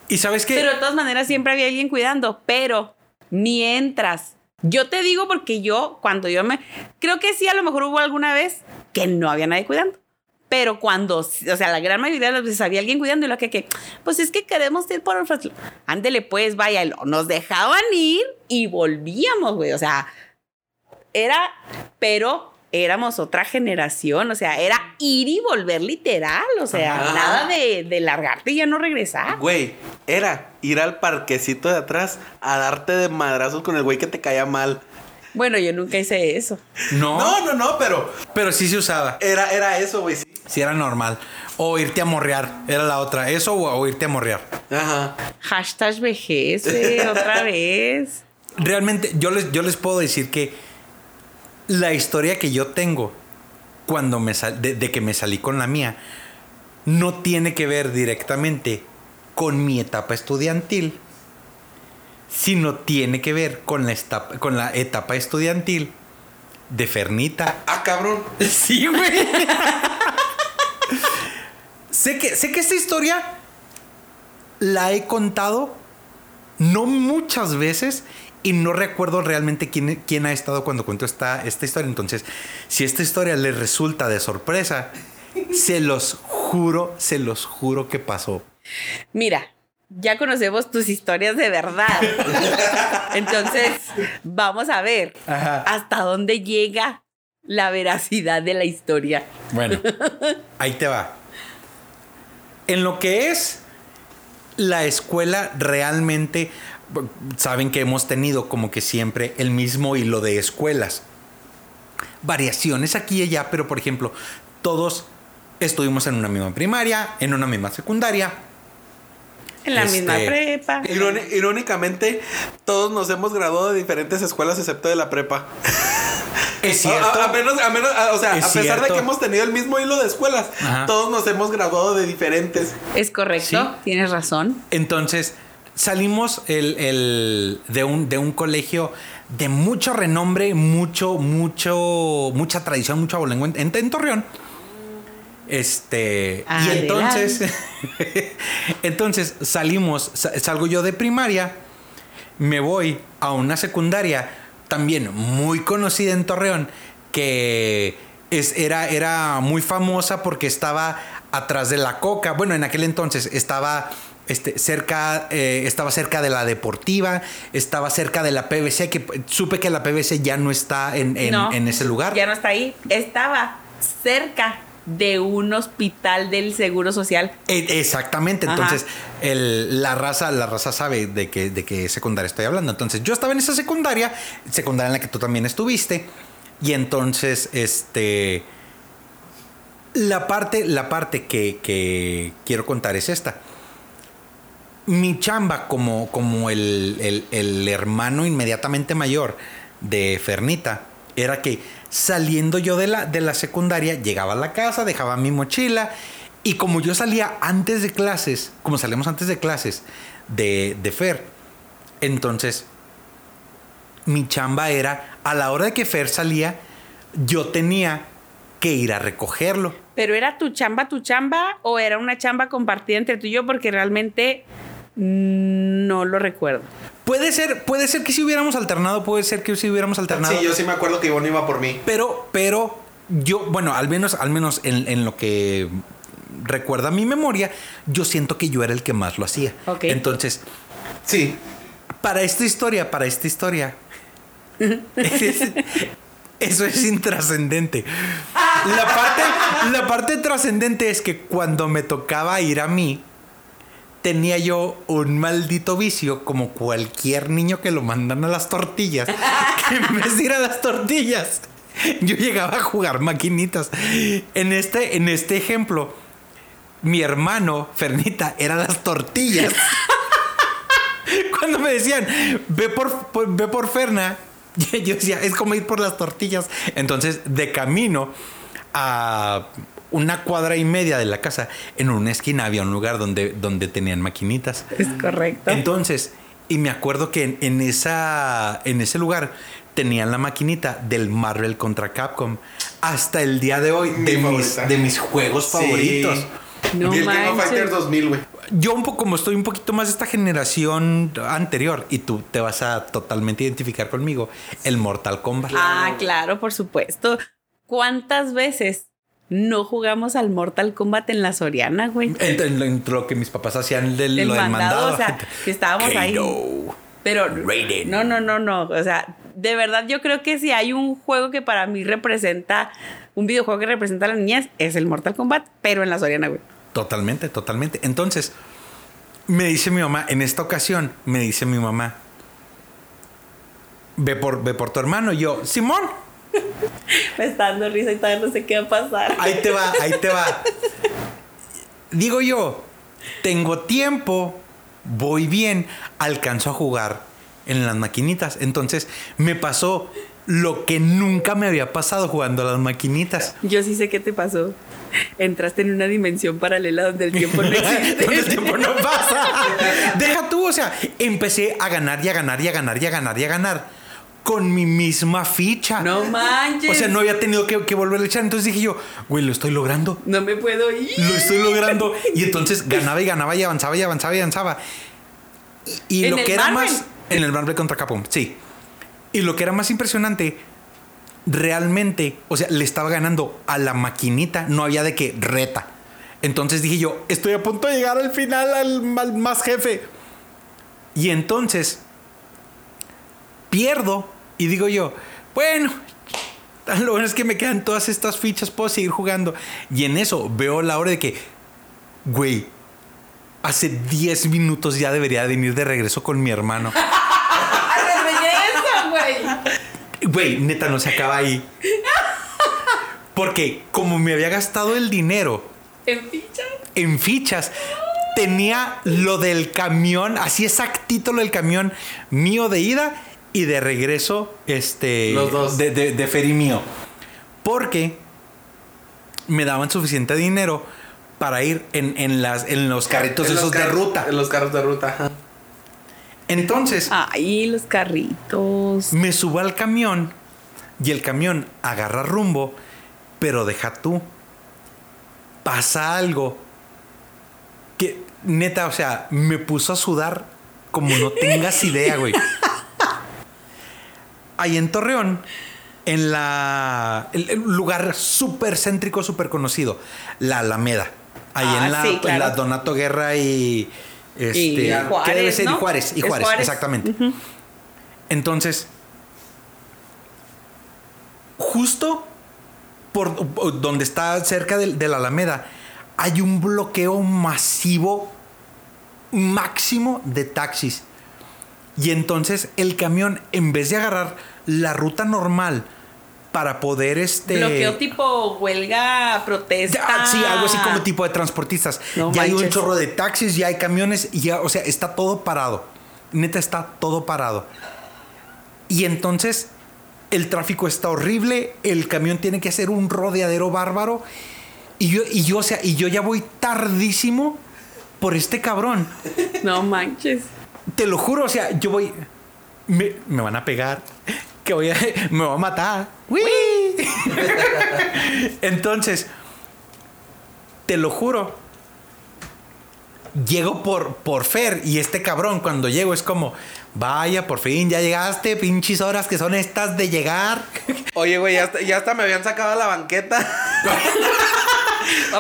Y sabes qué? pero de todas maneras siempre había alguien cuidando, pero ni entras. Yo te digo porque yo, cuando yo me. Creo que sí, a lo mejor hubo alguna vez que no había nadie cuidando. Pero cuando, o sea, la gran mayoría de las veces había alguien cuidando y lo que, pues es que queremos ir por Ándele, pues, vaya, nos dejaban ir y volvíamos, güey. O sea, era, pero éramos otra generación, o sea, era ir y volver literal, o sea, Ajá. nada de, de largarte y ya no regresar. Güey, era ir al parquecito de atrás a darte de madrazos con el güey que te caía mal. Bueno, yo nunca hice eso. no, No, no, no, pero pero sí se usaba. era, era eso, güey. sí. Sí era normal. O irte a morrear, era la otra. Eso o, o irte a morrear. Ajá. Hashtag vejez, güey, otra vez. Realmente, yo les, yo les puedo decir que la historia que yo tengo cuando me sal- de, de que me salí con la mía no tiene que ver directamente con mi etapa estudiantil, sino tiene que ver con la, esta- con la etapa estudiantil de Fernita. Ah, cabrón. Sí, güey. sé, que, sé que esta historia la he contado no muchas veces y no recuerdo realmente quién, quién ha estado cuando cuento esta, esta historia. Entonces, si esta historia les resulta de sorpresa, se los juro, se los juro que pasó. Mira, ya conocemos tus historias de verdad. Entonces, vamos a ver Ajá. hasta dónde llega la veracidad de la historia. Bueno, ahí te va. En lo que es la escuela realmente, saben que hemos tenido como que siempre el mismo hilo de escuelas. Variaciones aquí y allá, pero por ejemplo, todos estuvimos en una misma primaria, en una misma secundaria. En la Este, misma prepa. Iróni- irónicamente, todos nos hemos graduado de diferentes escuelas excepto de la prepa. Es cierto. A, a menos, a menos, a- o sea, Es a pesar de que hemos tenido el mismo hilo de escuelas, Ajá. todos nos hemos graduado de diferentes. Es correcto, Sí. tienes razón. Entonces, salimos el, el- de, un, de un colegio de mucho renombre, mucho, mucho, mucha tradición, mucho abolengo en, en- Torreón. Este, y entonces, entonces salimos, sa- salgo yo de primaria, me voy a una secundaria también muy conocida en Torreón, que es, era, era muy famosa porque estaba atrás de la coca. Bueno, en aquel entonces estaba este, cerca, eh, estaba cerca de la deportiva, estaba cerca de la PVC, que supe que la PVC ya no está en, en- No, en ese lugar. Ya no está ahí. Estaba cerca de un hospital del Seguro Social. E- Exactamente, entonces el- la raza, la raza sabe de qué, de qué secundaria estoy hablando. Entonces, yo estaba en esa secundaria, secundaria en la que tú también estuviste, y entonces, este, la parte, la parte que, que quiero contar es esta. Mi chamba como, como el, el- hermano inmediatamente mayor de Fernita era que saliendo yo de la, de la secundaria, llegaba a la casa, dejaba mi mochila y como yo salía antes de clases, como salimos antes de clases de, de Fer, entonces mi chamba era, a la hora de que Fer salía, yo tenía que ir a recogerlo. Pero era tu chamba, tu chamba, o era una chamba compartida entre tú y yo, porque realmente no lo recuerdo. Puede ser, puede ser que si hubiéramos alternado, puede ser que si hubiéramos alternado. Sí, yo sí me acuerdo que Ivonne iba por mí. Pero, pero, yo, bueno, al menos, al menos en, en lo que recuerda mi memoria, yo siento que yo era el que más lo hacía. Ok. Entonces, Sí. para esta historia, para esta historia, es- eso es intrascendente. La parte, la parte trascendente es que cuando me tocaba ir a mí, tenía yo un maldito vicio, como cualquier niño que lo mandan a las tortillas, que en vez de ir a las tortillas, yo llegaba a jugar maquinitas. En este, en este ejemplo, mi hermano, Fernita, era las tortillas. Cuando me decían, ve por, ve por Ferna, yo decía, es como ir por las tortillas. Entonces, de camino a una cuadra y media de la casa, en una esquina había un lugar donde, donde tenían maquinitas. Es correcto. Entonces, y me acuerdo que en, en esa, en ese lugar tenían la maquinita del Marvel contra Capcom. Hasta el día de hoy, Mi de mis, de mis juegos Sí. favoritos. No y el King of. Fighters 2000, güey. Yo un poco, como estoy un poquito más de esta generación anterior, y tú te vas a totalmente identificar conmigo, el Mortal Kombat. Ah, claro, por supuesto. ¿Cuántas veces no jugamos al Mortal Kombat en la Soriana, güey? Entre, entre lo que mis papás hacían El lo mandado, mandado. o sea, que estábamos ahí. Pero Raiden. no, no, no, no. O sea, de verdad yo creo que si hay un juego que para mí representa, un videojuego que representa a las niñas, es el Mortal Kombat, pero en la Soriana, güey. Totalmente, totalmente. Entonces, me dice mi mamá, en esta ocasión, me dice mi mamá, ve por, ve por tu hermano. Y yo, Simón, Me está dando risa y todavía no sé qué va a pasar. ahí te va, ahí te va. Digo yo, tengo tiempo, voy bien, alcanzo a jugar en las maquinitas. Entonces, me pasó lo que nunca me había pasado jugando a las maquinitas. Yo sí sé qué te pasó. Entraste en una dimensión paralela donde el tiempo no existe. Donde el tiempo no pasa. Deja tú, o sea, empecé a ganar y a ganar y a ganar y a ganar y a ganar con mi misma ficha. No manches. O sea, no había tenido que, que volver a echar. Entonces dije yo, güey, lo estoy logrando. No me puedo ir. Lo estoy logrando. Y entonces ganaba y ganaba y avanzaba y avanzaba y avanzaba. Y, y ¿En lo que era Marvel? más. En el Marvel contra Capcom, sí. Y lo que era más impresionante, realmente, o sea, le estaba ganando a la maquinita, no había de que reta. Entonces dije yo, estoy a punto de llegar al final al, al más jefe. Y entonces pierdo y digo yo, bueno, lo bueno es que me quedan todas estas fichas, puedo seguir jugando. Y en eso veo la hora de que, güey, hace 10 minutos ya debería venir de regreso con mi hermano. ¡Ay, belleza, güey! Güey, neta, no se acaba ahí. Porque como me había gastado el dinero ¿En ficha? en fichas, tenía lo del camión, así exactito lo del camión mío de ida y de regreso, este, Los dos. de, de, de Feri mío. Porque me daban suficiente dinero para ir en, en las, en los carritos En los esos de ruta. En los carros de ruta, ajá. Entonces, Ay, los carritos. me subo al camión y el camión agarra rumbo, pero deja tú. Pasa algo que, neta, o sea, me puso a sudar como no tengas idea, güey. Ahí en Torreón, en la. El, el lugar súper céntrico, súper conocido, la Alameda. Ahí Ah, en, la, sí, en claro. la Donato Guerra y. Este, Y ¿qué debe ser? Juárez, y Juárez, Juárez. exactamente. Entonces, justo por donde está cerca de, la Alameda, hay un bloqueo masivo máximo de taxis. Y entonces el camión, en vez de agarrar la ruta normal para poder este. Bloqueo tipo huelga, protesta. Ya, sí, algo así como tipo de transportistas. No ya hay un chorro de taxis, ya hay camiones, y ya, o sea, está todo parado. Neta, está todo parado. Y entonces el tráfico está horrible, el camión tiene que hacer un rodeadero bárbaro. Y yo, y yo, o sea, y yo ya voy tardísimo por este cabrón. No manches. Te lo juro, o sea, yo voy. Me, me van a pegar. Que voy a. Me va a matar. ¡Uy! Entonces, te lo juro. Llego por, por Fer y este cabrón, cuando llego, es como. Vaya, por fin ya llegaste, pinches horas que son estas de llegar. Oye, güey, ya hasta, ya hasta me habían sacado a la banqueta.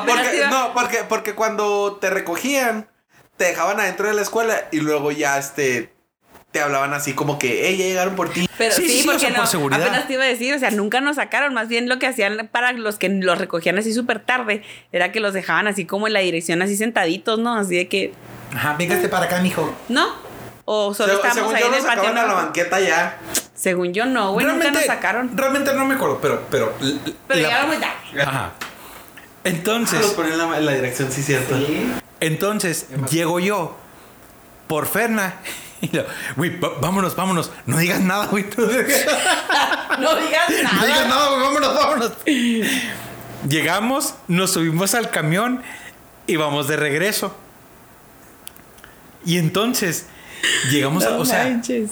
Porque, no, porque, porque cuando te recogían, te dejaban adentro de la escuela y luego ya este te hablaban así como que, hey, ya llegaron por ti. Pero Sí, sí, sí, sí, o porque sea, por no, seguridad. apenas te iba a decir, o sea, nunca nos sacaron, más bien lo que hacían para los que los recogían así súper tarde, era que los dejaban así como en la dirección, así sentaditos, ¿no? Así de que, Ajá, véngase para acá, mijo. ¿No? O solo Se- estábamos según ahí yo en nos el patio. a la ¿no? banqueta ya. Según yo no, güey, nunca nos sacaron. Realmente no me acuerdo, pero. Pero, Pero la- ya muy tarde. Ajá. Ah, Entonces. ponen en la, en la dirección, sí, cierto. Entonces, llego yo por Ferna. Y lo, güey, vámonos, vámonos. No digas nada, güey. No digas digas no digas nada. nada, güey. Vámonos, vámonos. Llegamos, nos subimos al camión y vamos de regreso. Y entonces, llegamos a. O sea, manches.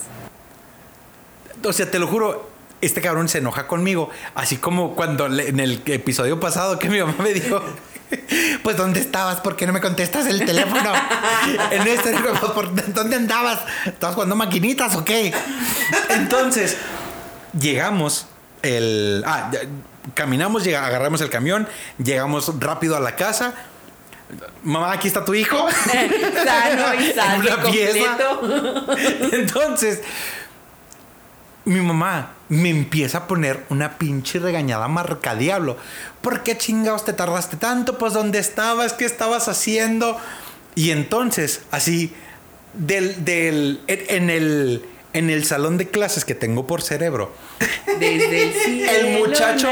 o sea, te lo juro, este cabrón se enoja conmigo. Así como cuando le- en el episodio pasado que mi mamá me dijo, pues ¿dónde estabas? ¿Por qué no me contestas el teléfono? en este, ¿por ¿dónde andabas? ¿Estabas jugando maquinitas o qué? Entonces, llegamos, el... Ah, caminamos, llega- agarramos el camión, llegamos rápido a la casa. Mamá, aquí está tu hijo. Sano y completo. Entonces, mi mamá me empieza a poner una pinche regañada marca diablo. ¿Por qué chingados te tardaste tanto? Pues ¿dónde estabas? ¿Qué estabas haciendo? Y entonces, así, del, del, en, el, en el salón de clases que tengo por cerebro, Desde el cielo. el muchacho,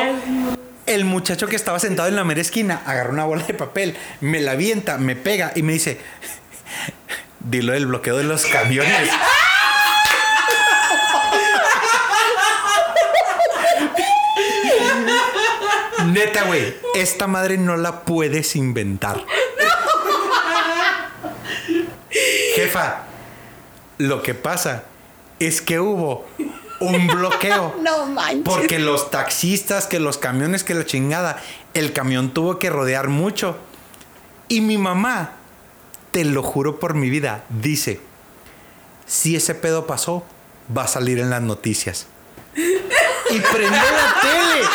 el muchacho que estaba sentado en la mera esquina agarra una bola de papel, me la avienta, me pega y me dice, dilo del bloqueo de los camiones. Neta, güey, esta madre no la puedes inventar. Jefa, lo que pasa es que hubo un bloqueo. No manches. Porque los taxistas, que los camiones, que la chingada, el camión tuvo que rodear mucho. Y mi mamá, te lo juro por mi vida, dice, si ese pedo pasó, va a salir en las noticias. Y prendió la tele.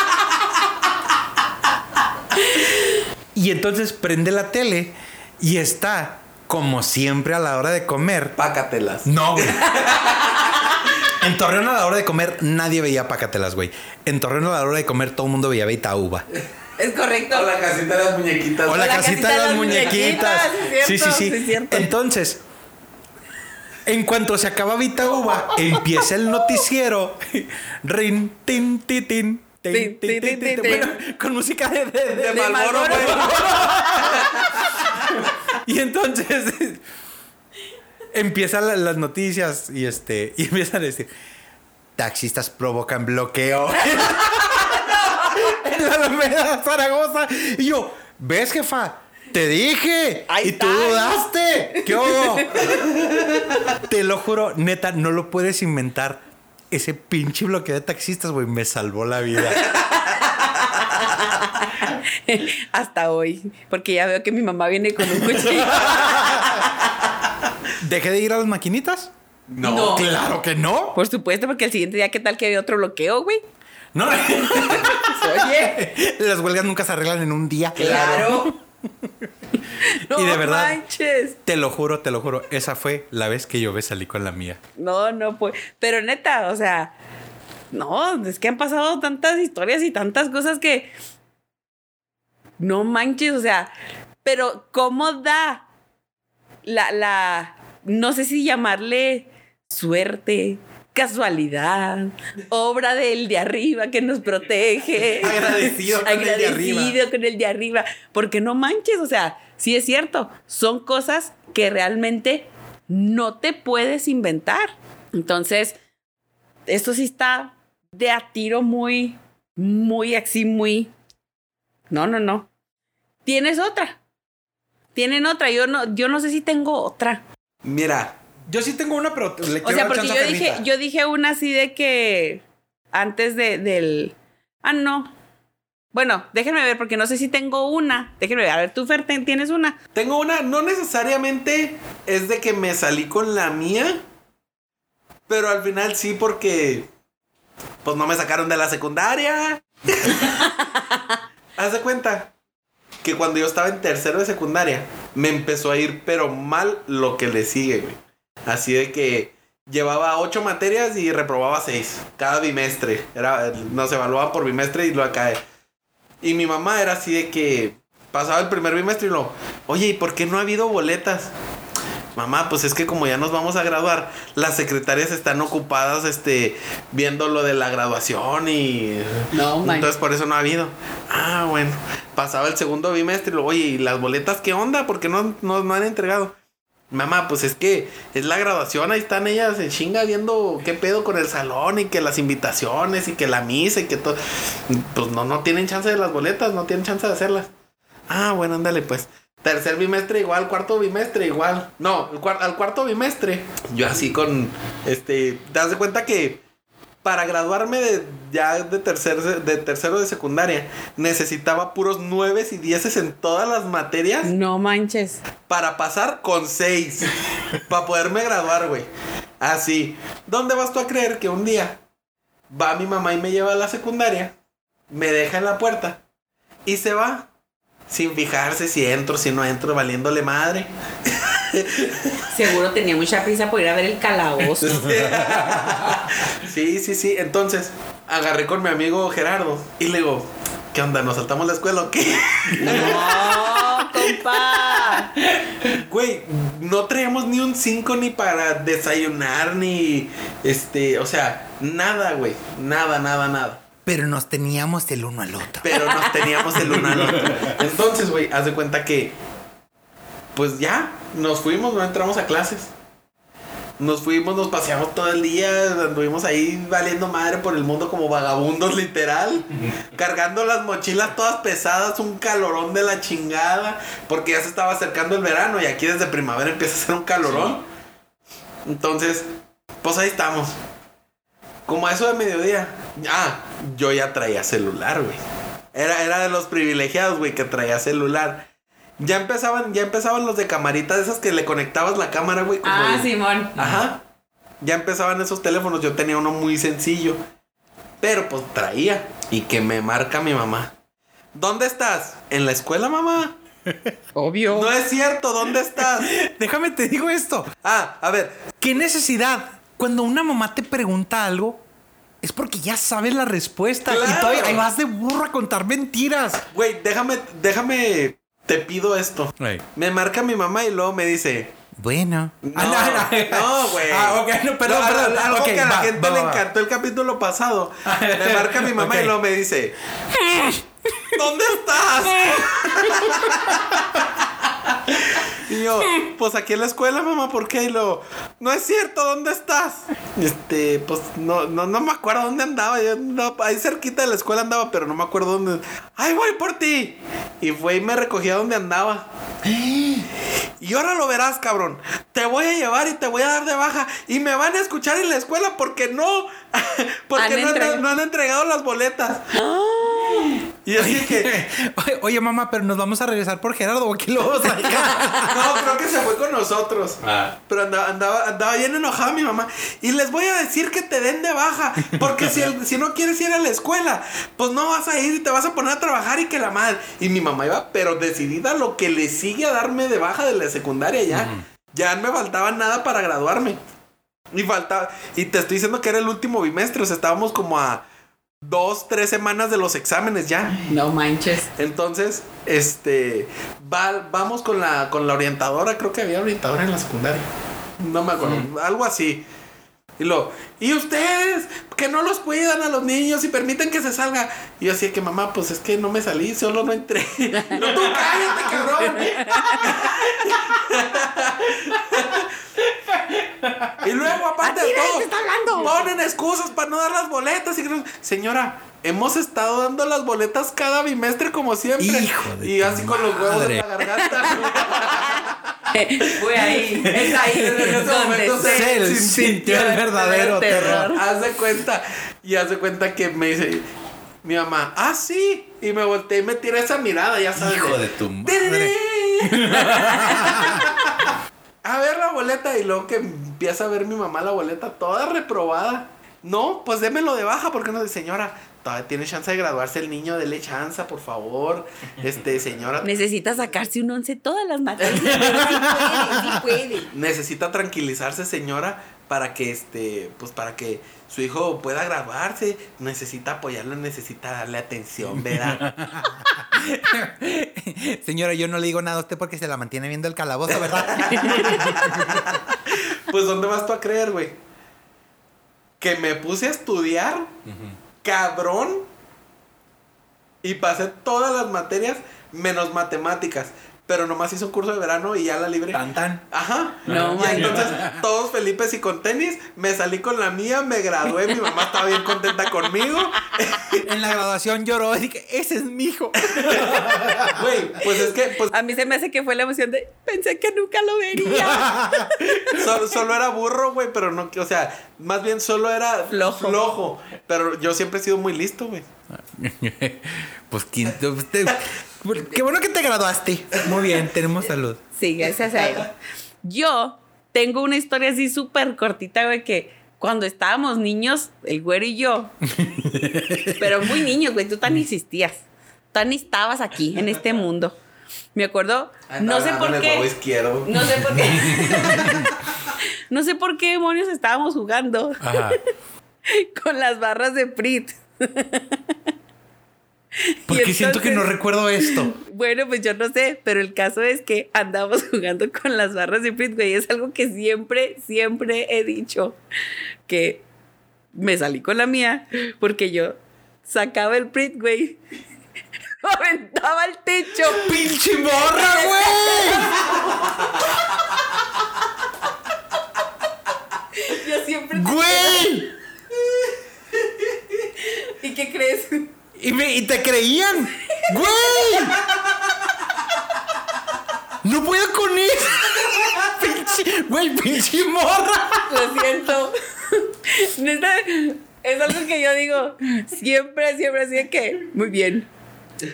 Y entonces prende la tele y está, como siempre a la hora de comer, Pácatelas. no, güey. En Torreón a la hora de comer nadie veía pacatelas, güey. En Torreón a la hora de comer todo el mundo veía Beita Uva. Es correcto. O la casita de las muñequitas. O la la casita de las muñequitas. sí, Sí, sí, cierto, sí. Entonces, en cuanto se acaba Vita Uva, empieza el noticiero. Rin, tin, ti, tin. tin, Tin, tin, tin. Bueno, con música de, de- de- Marlboro. güey. Y entonces empiezan la- las noticias y este y empiezan a decir taxistas provocan bloqueo. En la Alameda Zaragoza. Y yo ves jefa te dije. Ahí y tú dudaste. Qué hubo? te lo juro neta no lo puedes inventar ese pinche bloqueo de taxistas güey me salvó la vida Hasta hoy. Porque ya veo que mi mamá viene con un cuchillo. dejé de ir a las maquinitas No. No. claro que no Por supuesto, porque el siguiente día, ¿qué tal que había otro bloqueo, güey? no Oye. Las huelgas nunca se arreglan en un día. Claro. No Y de verdad. manches. Te lo juro, te lo juro. Esa fue la vez que yo me salí con la mía. No, no, pues. Pero neta, o sea. No, es que han pasado tantas historias y tantas cosas que. No manches, o sea. Pero, ¿cómo da la, la. No sé si llamarle suerte, casualidad, obra del de arriba que nos protege. Agradecido con el de arriba. Agradecido con el de arriba. Porque no manches, o sea, sí es cierto. Son cosas que realmente no te puedes inventar. Entonces, esto sí está de a tiro muy, muy así, muy. No, no, no. Tienes otra. Tienen otra. Yo no, yo no sé si tengo otra. Mira, Yo sí tengo una, pero le O sea, porque yo dije, yo dije una así de que antes de, del. Ah, no. Bueno, déjenme ver, porque no sé si tengo una. Déjenme ver. A ver, tú, Fer, ¿ten- ¿tienes una? tengo una, no necesariamente es de que me salí con la mía, pero al final sí porque pues no me sacaron de la secundaria. Haz de cuenta que cuando yo estaba en tercero de secundaria, me empezó a ir pero mal lo que le sigue, güey. Así de que llevaba ocho materias y reprobaba seis cada bimestre. Era, nos evaluaban por bimestre y lo cae. Y mi mamá era así de que pasaba el primer bimestre y lo, oye, ¿y por qué no ha habido boletas? mamá, pues es que como ya nos vamos a graduar, las secretarias están ocupadas, este, viendo lo de la graduación y... No. Entonces por eso no ha habido. Ah, bueno. Pasaba el segundo bimestre y luego, oye, ¿y las boletas qué onda? Porque no, no, no han entregado. Mamá, pues es que es la graduación, ahí están ellas en chinga viendo qué pedo con el salón y que las invitaciones y que la misa y que todo. Pues no, no tienen chance de las boletas, no tienen chance de hacerlas. Ah, bueno, ándale pues. Tercer bimestre igual, cuarto bimestre igual. No, el cuar- al cuarto bimestre. Yo así con, este, te das de cuenta que para graduarme de ya de, tercer, de tercero de secundaria necesitaba puros nueves y dieces en todas las materias No manches. para pasar con seis. para poderme graduar, güey. Así. ¿Dónde vas tú a creer que un día va mi mamá y me lleva a la secundaria? Me deja en la puerta. Y se va. Sin fijarse si entro, si no entro, valiéndole madre. Seguro tenía mucha prisa por ir a ver el calabozo. sí, sí, sí. Entonces, agarré con mi amigo Gerardo y le digo, ¿qué onda? ¿Nos saltamos la escuela o qué? No, compa. Güey, no traíamos ni un 5 ni para desayunar, ni este, o sea, nada, güey. Nada, nada, nada. Pero nos teníamos el uno al otro. Pero nos teníamos el uno al otro. Entonces, güey, haz de cuenta que, pues ya, nos fuimos, no entramos a clases. Nos fuimos, nos paseamos todo el día, anduvimos ahí valiendo madre por el mundo como vagabundos, literal. cargando las mochilas todas pesadas, un calorón de la chingada, porque ya se estaba acercando el verano y aquí desde primavera empieza a ser un calorón. Entonces, pues ahí estamos. Como a eso de mediodía. Ah, yo ya traía celular, güey. Era, era de los privilegiados, güey, que traía celular. Ya empezaban, ya empezaban los de camaritas esas que le conectabas la cámara, güey. como Ah, Simón. Ajá. Ya empezaban esos teléfonos. Yo tenía uno muy sencillo. Pero pues traía. Y que me marca mi mamá. ¿Dónde estás? ¿En la escuela, mamá? Obvio. No es cierto, ¿dónde estás? Déjame te digo esto. Ah, a ver. ¿Qué necesidad? Cuando una mamá te pregunta algo, es porque ya sabes la respuesta. Y Claro. todavía ahí vas de burro a contar mentiras. Güey, déjame, déjame. Te pido esto. Me marca mi mamá y luego me dice. Bueno. No, Ah, no, güey. Ah, ok, no, No, perdón. Algo que a la va, gente va, le va. encantó el capítulo pasado. Me marca mi mamá y luego me dice: ¿Dónde estás? Y yo, pues aquí en la escuela, mamá, ¿por qué? Y luego, no es cierto, ¿dónde estás? Este, pues no, no, no me acuerdo dónde andaba. Yo andaba- ahí cerquita de la escuela andaba, pero no me acuerdo dónde. ¡Ay, voy por ti! Y fue y me recogía donde andaba. Y ahora lo verás, cabrón. Te voy a llevar y te voy a dar de baja. Y me van a escuchar en la escuela porque no. Porque Han no, han- entregado. no han entregado las boletas. Y así que. Oye, oye, mamá, pero nos vamos a regresar por Gerardo. ¿O aquí lo vamos a dejar? No, creo que se fue con nosotros. Pero andaba, andaba, andaba bien enojada mi mamá. Y les voy a decir que te den de baja. Porque si, el- si no quieres ir a la escuela, pues no vas a ir y te vas a poner a trabajar y que la madre. Y mi mamá iba, pero decidida lo que le sigue a darme de baja de la secundaria ya. Ya no me faltaba nada para graduarme. Y faltaba. Y te estoy diciendo que era el último bimestre. O sea, estábamos como a dos, tres semanas de los exámenes ya. No manches. Entonces, este, va- vamos con la, con la orientadora, creo que había orientadora en la secundaria. No me acuerdo, algo así. Y lo, y ustedes que no los cuidan a los niños y permiten que se salga. Y yo así que mamá, pues es que no me salí, solo no entré. No, tú cállate, cabrón. y luego, aparte de todo, ponen excusas para no dar las boletas. Y Señora, hemos estado dando las boletas cada bimestre como siempre. Hijo de y así con los huevos en la garganta. Fue ahí. Es ahí En ese momento se Se sintió sintió el verdadero terror. Haz de cuenta. Y haz de cuenta que me dice mi mamá, ah, sí. Y me volteé y me tira esa mirada, ya sabes. Hijo de tu madre. A ver la boleta y luego que empieza a ver mi mamá la boleta toda reprobada. No, pues démelo de baja, porque no, señora, todavía tiene chance de graduarse el niño, dele chance, por favor. Este, señora, Necesita sacarse un 11 todas las materias. sí puede, sí puede. necesita tranquilizarse, señora, para que este, pues para que su hijo pueda graduarse. Necesita apoyarlo, necesita darle atención, ¿verdad? Señora, yo no le digo nada a usted porque se la mantiene viendo el calabozo, ¿verdad? pues, ¿dónde vas tú a creer, güey? Que me puse a estudiar, cabrón, y pasé todas las materias menos matemáticas. Pero nomás hice un curso de verano y ya la libre. Tan tan. Ajá. No, y man. entonces todos Felipes y con tenis, me salí con la mía, me gradué, mi mamá estaba bien contenta conmigo. En la graduación lloró y dije, ese es mi hijo. Güey, pues es que pues A mí se me hace que fue la emoción de pensé que nunca lo vería. solo, solo era burro, güey, pero no, o sea, más bien solo era Flojo. flojo. Pero yo siempre he sido muy listo, güey. pues ¿quién- usted- qué bueno que te graduaste. Muy bien, tenemos salud. Sí, gracias a él. Yo tengo una historia así súper cortita, güey, que cuando estábamos niños, el güero y yo, pero muy niños, güey, tú tan existías. Tan estabas aquí, en este mundo. Me acuerdo, no sé por qué. izquierdo. No sé por qué. no sé por qué demonios estábamos jugando Ajá. con las barras de Prit. Porque Y siento que no entonces- recuerdo esto. Bueno, pues yo no sé, pero el caso es que andamos jugando con las barras de Prit, güey. Es algo que siempre, siempre he dicho. Que me salí con la mía porque yo sacaba el Prit, güey. Aventaba al techo. ¡Pinche morra, Yo siempre. güey! ¡Güey! ¿Y qué crees? Y, me, y te creían. ¡Güey! No puedo con eso. Pinche, güey, pinche morra. Lo siento. Neta, es algo que yo digo siempre, siempre así de que, muy bien.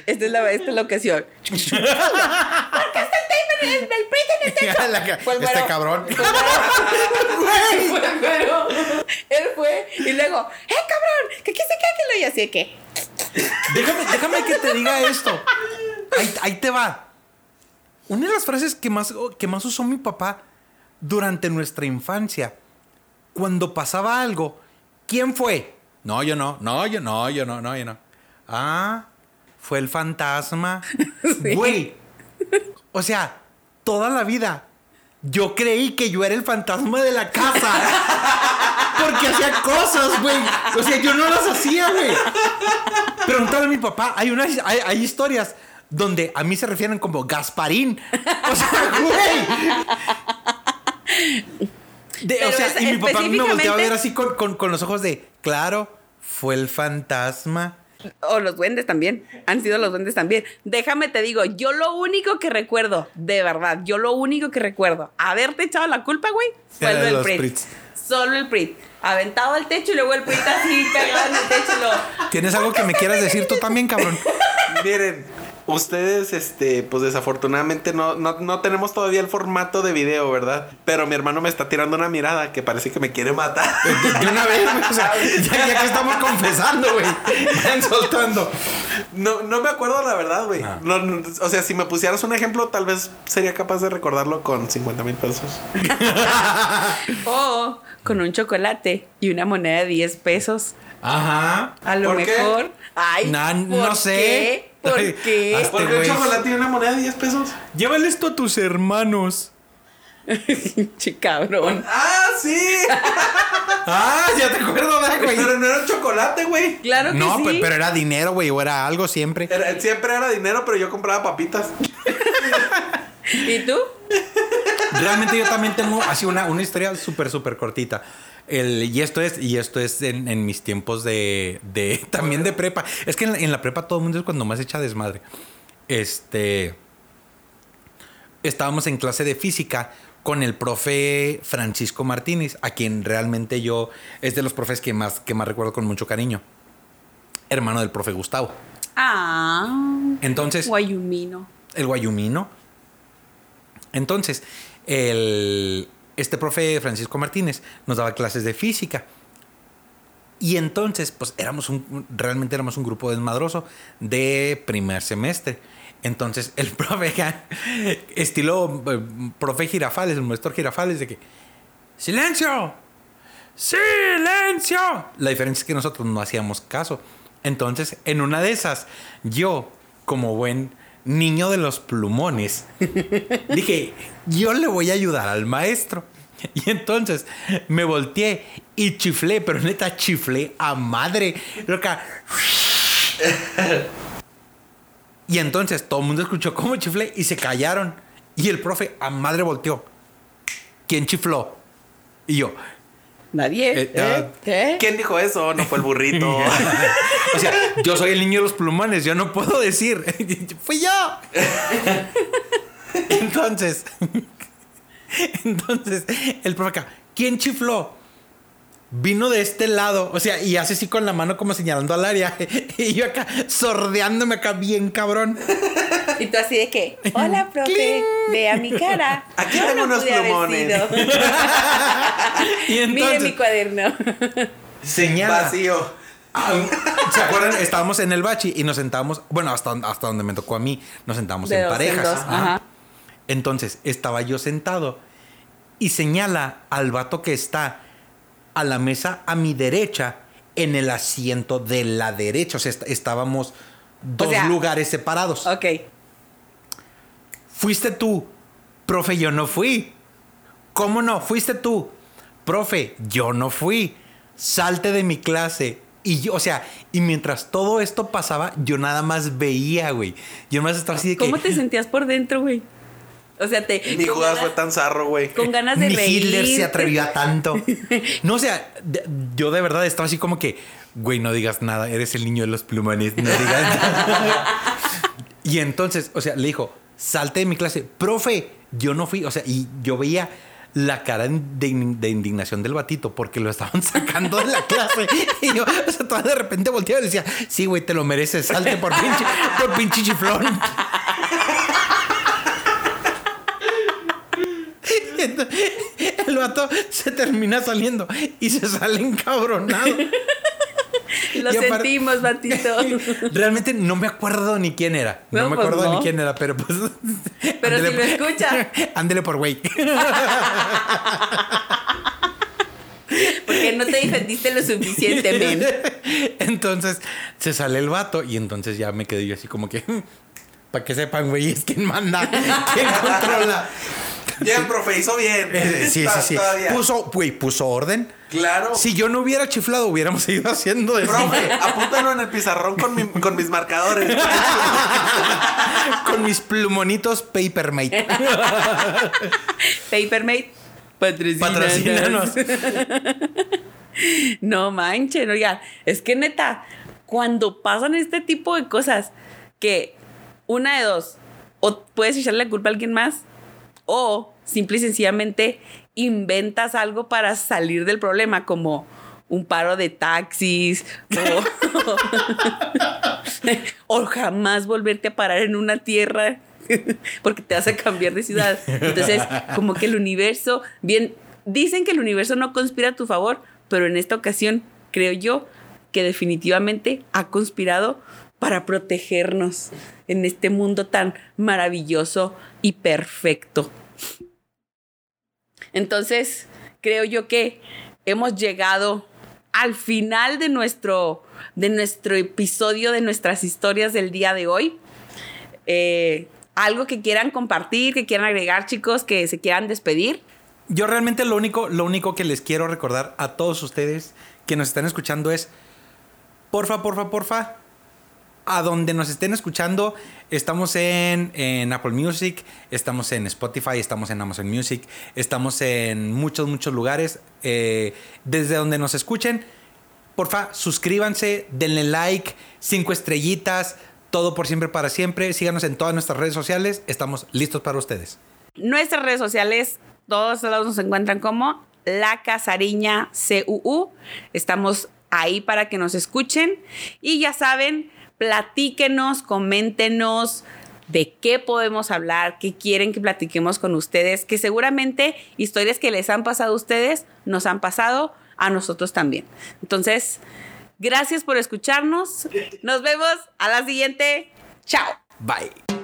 Esta es la, esta es la ocasión. ¿Por qué está el tape en el, el print en el techo? La el este cabrón. Güero. Fue el güero. Él fue y luego, ¡eh, cabrón! ¿Qué quise que lo y así de que? Déjame, déjame que te diga esto. Ahí, ahí te va. Una de las frases que más, que más usó mi papá durante nuestra infancia, cuando pasaba algo, ¿quién fue? No, yo no, no, yo no, yo no, no, yo no. Ah, fue el fantasma. Sí. Güey. O sea, toda la vida yo creí que yo era el fantasma de la casa. Porque hacía cosas, güey. O sea, yo no las hacía, güey. Preguntale a mi papá, hay, unas, hay, hay historias donde a mí se refieren como Gasparín. O sea, güey. De- o sea, es- y mi papá me volteaba a ver así con, con- con los ojos de, claro, fue el fantasma. O los duendes también. Han sido los duendes también. Déjame te digo, yo lo único que recuerdo, de verdad, yo lo único que recuerdo, haberte echado la culpa, güey, fue Era lo de del los Prit. Prits. Solo el Prit. Aventado al techo y luego el Prit así pegado en el techo. y lo- ¿Tienes algo que me quieras decir tú también, cabrón? Miren, ustedes, este, pues desafortunadamente no, no, no tenemos todavía el formato de video, ¿verdad? Pero mi hermano me está tirando una mirada que parece que me quiere matar. De, de una vez, güey. O sea, ya, ya que estamos confesando, güey. Vayan soltando. No, no me acuerdo la verdad, güey. Ah. No, no, o sea, si me pusieras un ejemplo, tal vez sería capaz de recordarlo con 50 mil pesos. O con un chocolate y una moneda de 10 pesos. Ajá. A lo ¿Por qué? mejor. Ay, Na- ¿por no sé. qué? ¿Por Ay, qué? ¿Por qué un chocolate y una moneda de 10 pesos? Llévale esto a tus hermanos. Che, cabrón. ¡Ah, sí! Ah, ya te acuerdo, ¿verdad, güey. pero no era un chocolate, güey. Claro que No, sí. pe- pero era dinero, güey, o era algo siempre. Era- siempre era dinero, pero yo compraba papitas. ¿Y tú? Realmente yo también tengo así una, una historia súper, súper cortita. El, y esto es, y esto es en, en mis tiempos de, de- también de prepa. Es que en la, en la prepa todo el mundo es cuando más echa desmadre. Este. Estábamos en clase de física con el profe Francisco Martínez, a quien realmente yo es de los profes que más, que más recuerdo con mucho cariño. Hermano del profe Gustavo. Ah. Entonces, Guayumino. el guayumino. Entonces, el, este profe Francisco Martínez nos daba clases de física. Y entonces, pues éramos un, realmente éramos un grupo desmadroso de primer semestre. Entonces, el profe, estilo eh, profe Girafales, el maestro Girafales, de que, ¡Silencio! ¡Silencio! La diferencia es que nosotros no hacíamos caso. Entonces, en una de esas, yo, como buen niño de los plumones, dije, yo le voy a ayudar al maestro. Y entonces me volteé y chiflé, pero neta chiflé a madre. Loca. Y entonces todo el mundo escuchó cómo chiflé y se callaron. Y el profe a madre volteó. ¿Quién chifló? Y yo. Nadie. Eh, ah, ¿Qué? ¿Quién dijo eso? No fue el burrito. o sea, yo soy el niño de los plumones, yo no puedo decir. Fui yo. Entonces, entonces, el profe acá, ¿quién chifló? Vino de este lado, o sea, y hace así con la mano como señalando al área. Y yo acá, sordeándome acá bien cabrón. Y tú así de que, hola, profe, vea mi cara. Aquí Yo tengo unos pude haber plumones. Mire mi cuaderno. señala. Vacío. ¿Se acuerdan? Estábamos en el bachi y nos sentábamos, bueno, hasta, hasta donde me tocó a mí, nos sentábamos De en dos en parejas. dos, Ajá. ajá. Entonces, estaba yo sentado y señala al vato que está a la mesa a mi derecha en el asiento de la derecha. O sea, est- estábamos dos sea- lugares separados. Ok. Fuiste tú. Profe, yo no fui. ¿Cómo no? Fuiste tú. Profe, yo no fui. Salte de mi clase. Y yo, o sea, y mientras todo esto pasaba, yo nada más veía, güey. Yo nada más estaba así de que. ¿Cómo te sentías por dentro, güey? O sea, te. Ni con Judas ganas- fue tan zarro, güey. Con ganas de Ni reír. Hitler se atrevió a tanto. No, o sea, yo de verdad estaba así como que, güey, no digas nada, eres el niño de los plumones, no digas nada. y entonces, o sea, le dijo, salte de mi clase, profe, yo no fui, o sea, y yo veía la cara de, in- de indignación del batito porque lo estaban sacando de la clase. Y yo, o sea, toda de repente volteaba y decía, sí, güey, te lo mereces, salte por pinche, por pinche chiflón. Y entonces, el vato se termina saliendo y se sale encabronado. Lo Y sentimos, Batito. Realmente no me acuerdo ni quién era. No, No, me pues acuerdo no. ni quién era, pero pues. Pero si lo por- escucha. Ándele por güey. Porque no te defendiste lo suficiente, men. Entonces se sale el vato y entonces ya me quedé yo así como que. Para que sepan, güey, es quien manda, quien controla. Bien, profe, hizo bien. Eh, Sí, sí, sí. Todavía. Puso, güey, puso orden. Claro. Si yo no hubiera chiflado, hubiéramos seguido haciendo eso. Profe, apúntalo en el pizarrón con, mi- con mis marcadores. Con mis plumonitos Papermate. Papermate, patrocínanos. Patrocínanos. No manchen, oigan, es que neta, cuando pasan este tipo de cosas, que una de dos, o puedes echarle la culpa a alguien más, o simple y sencillamente inventas algo para salir del problema, como un paro de taxis, o, jamás volverte a parar en una tierra. Porque te vas a cambiar de ciudad. Entonces, como que el universo, bien, dicen que el universo no conspira a tu favor, pero en esta ocasión creo yo que definitivamente ha conspirado para protegernos en este mundo tan maravilloso y perfecto. Entonces, creo yo que hemos llegado al final de nuestro, de nuestro episodio, de nuestras historias del día de hoy. Eh, algo que quieran compartir, que quieran agregar, chicos, que se quieran despedir. Yo realmente lo único, lo único que les quiero recordar a todos ustedes que nos están escuchando es, porfa, porfa, porfa, a donde nos estén escuchando, estamos en, Apple Music, estamos en Spotify, estamos en Amazon Music, estamos en muchos, muchos lugares. eh, desde donde nos escuchen, porfa, suscríbanse, denle like, cinco estrellitas, todo por siempre, para siempre. Síganos en todas nuestras redes sociales, estamos listos para ustedes. Nuestras redes sociales, todos lados nos encuentran como La Casariña CUU. Estamos ahí para que nos escuchen. Y ya saben, platíquenos, coméntenos de qué podemos hablar, qué quieren que platiquemos con ustedes, que seguramente historias que les han pasado a ustedes nos han pasado. a nosotros también. Entonces, gracias por escucharnos. Nos vemos a la siguiente. Chao. Bye.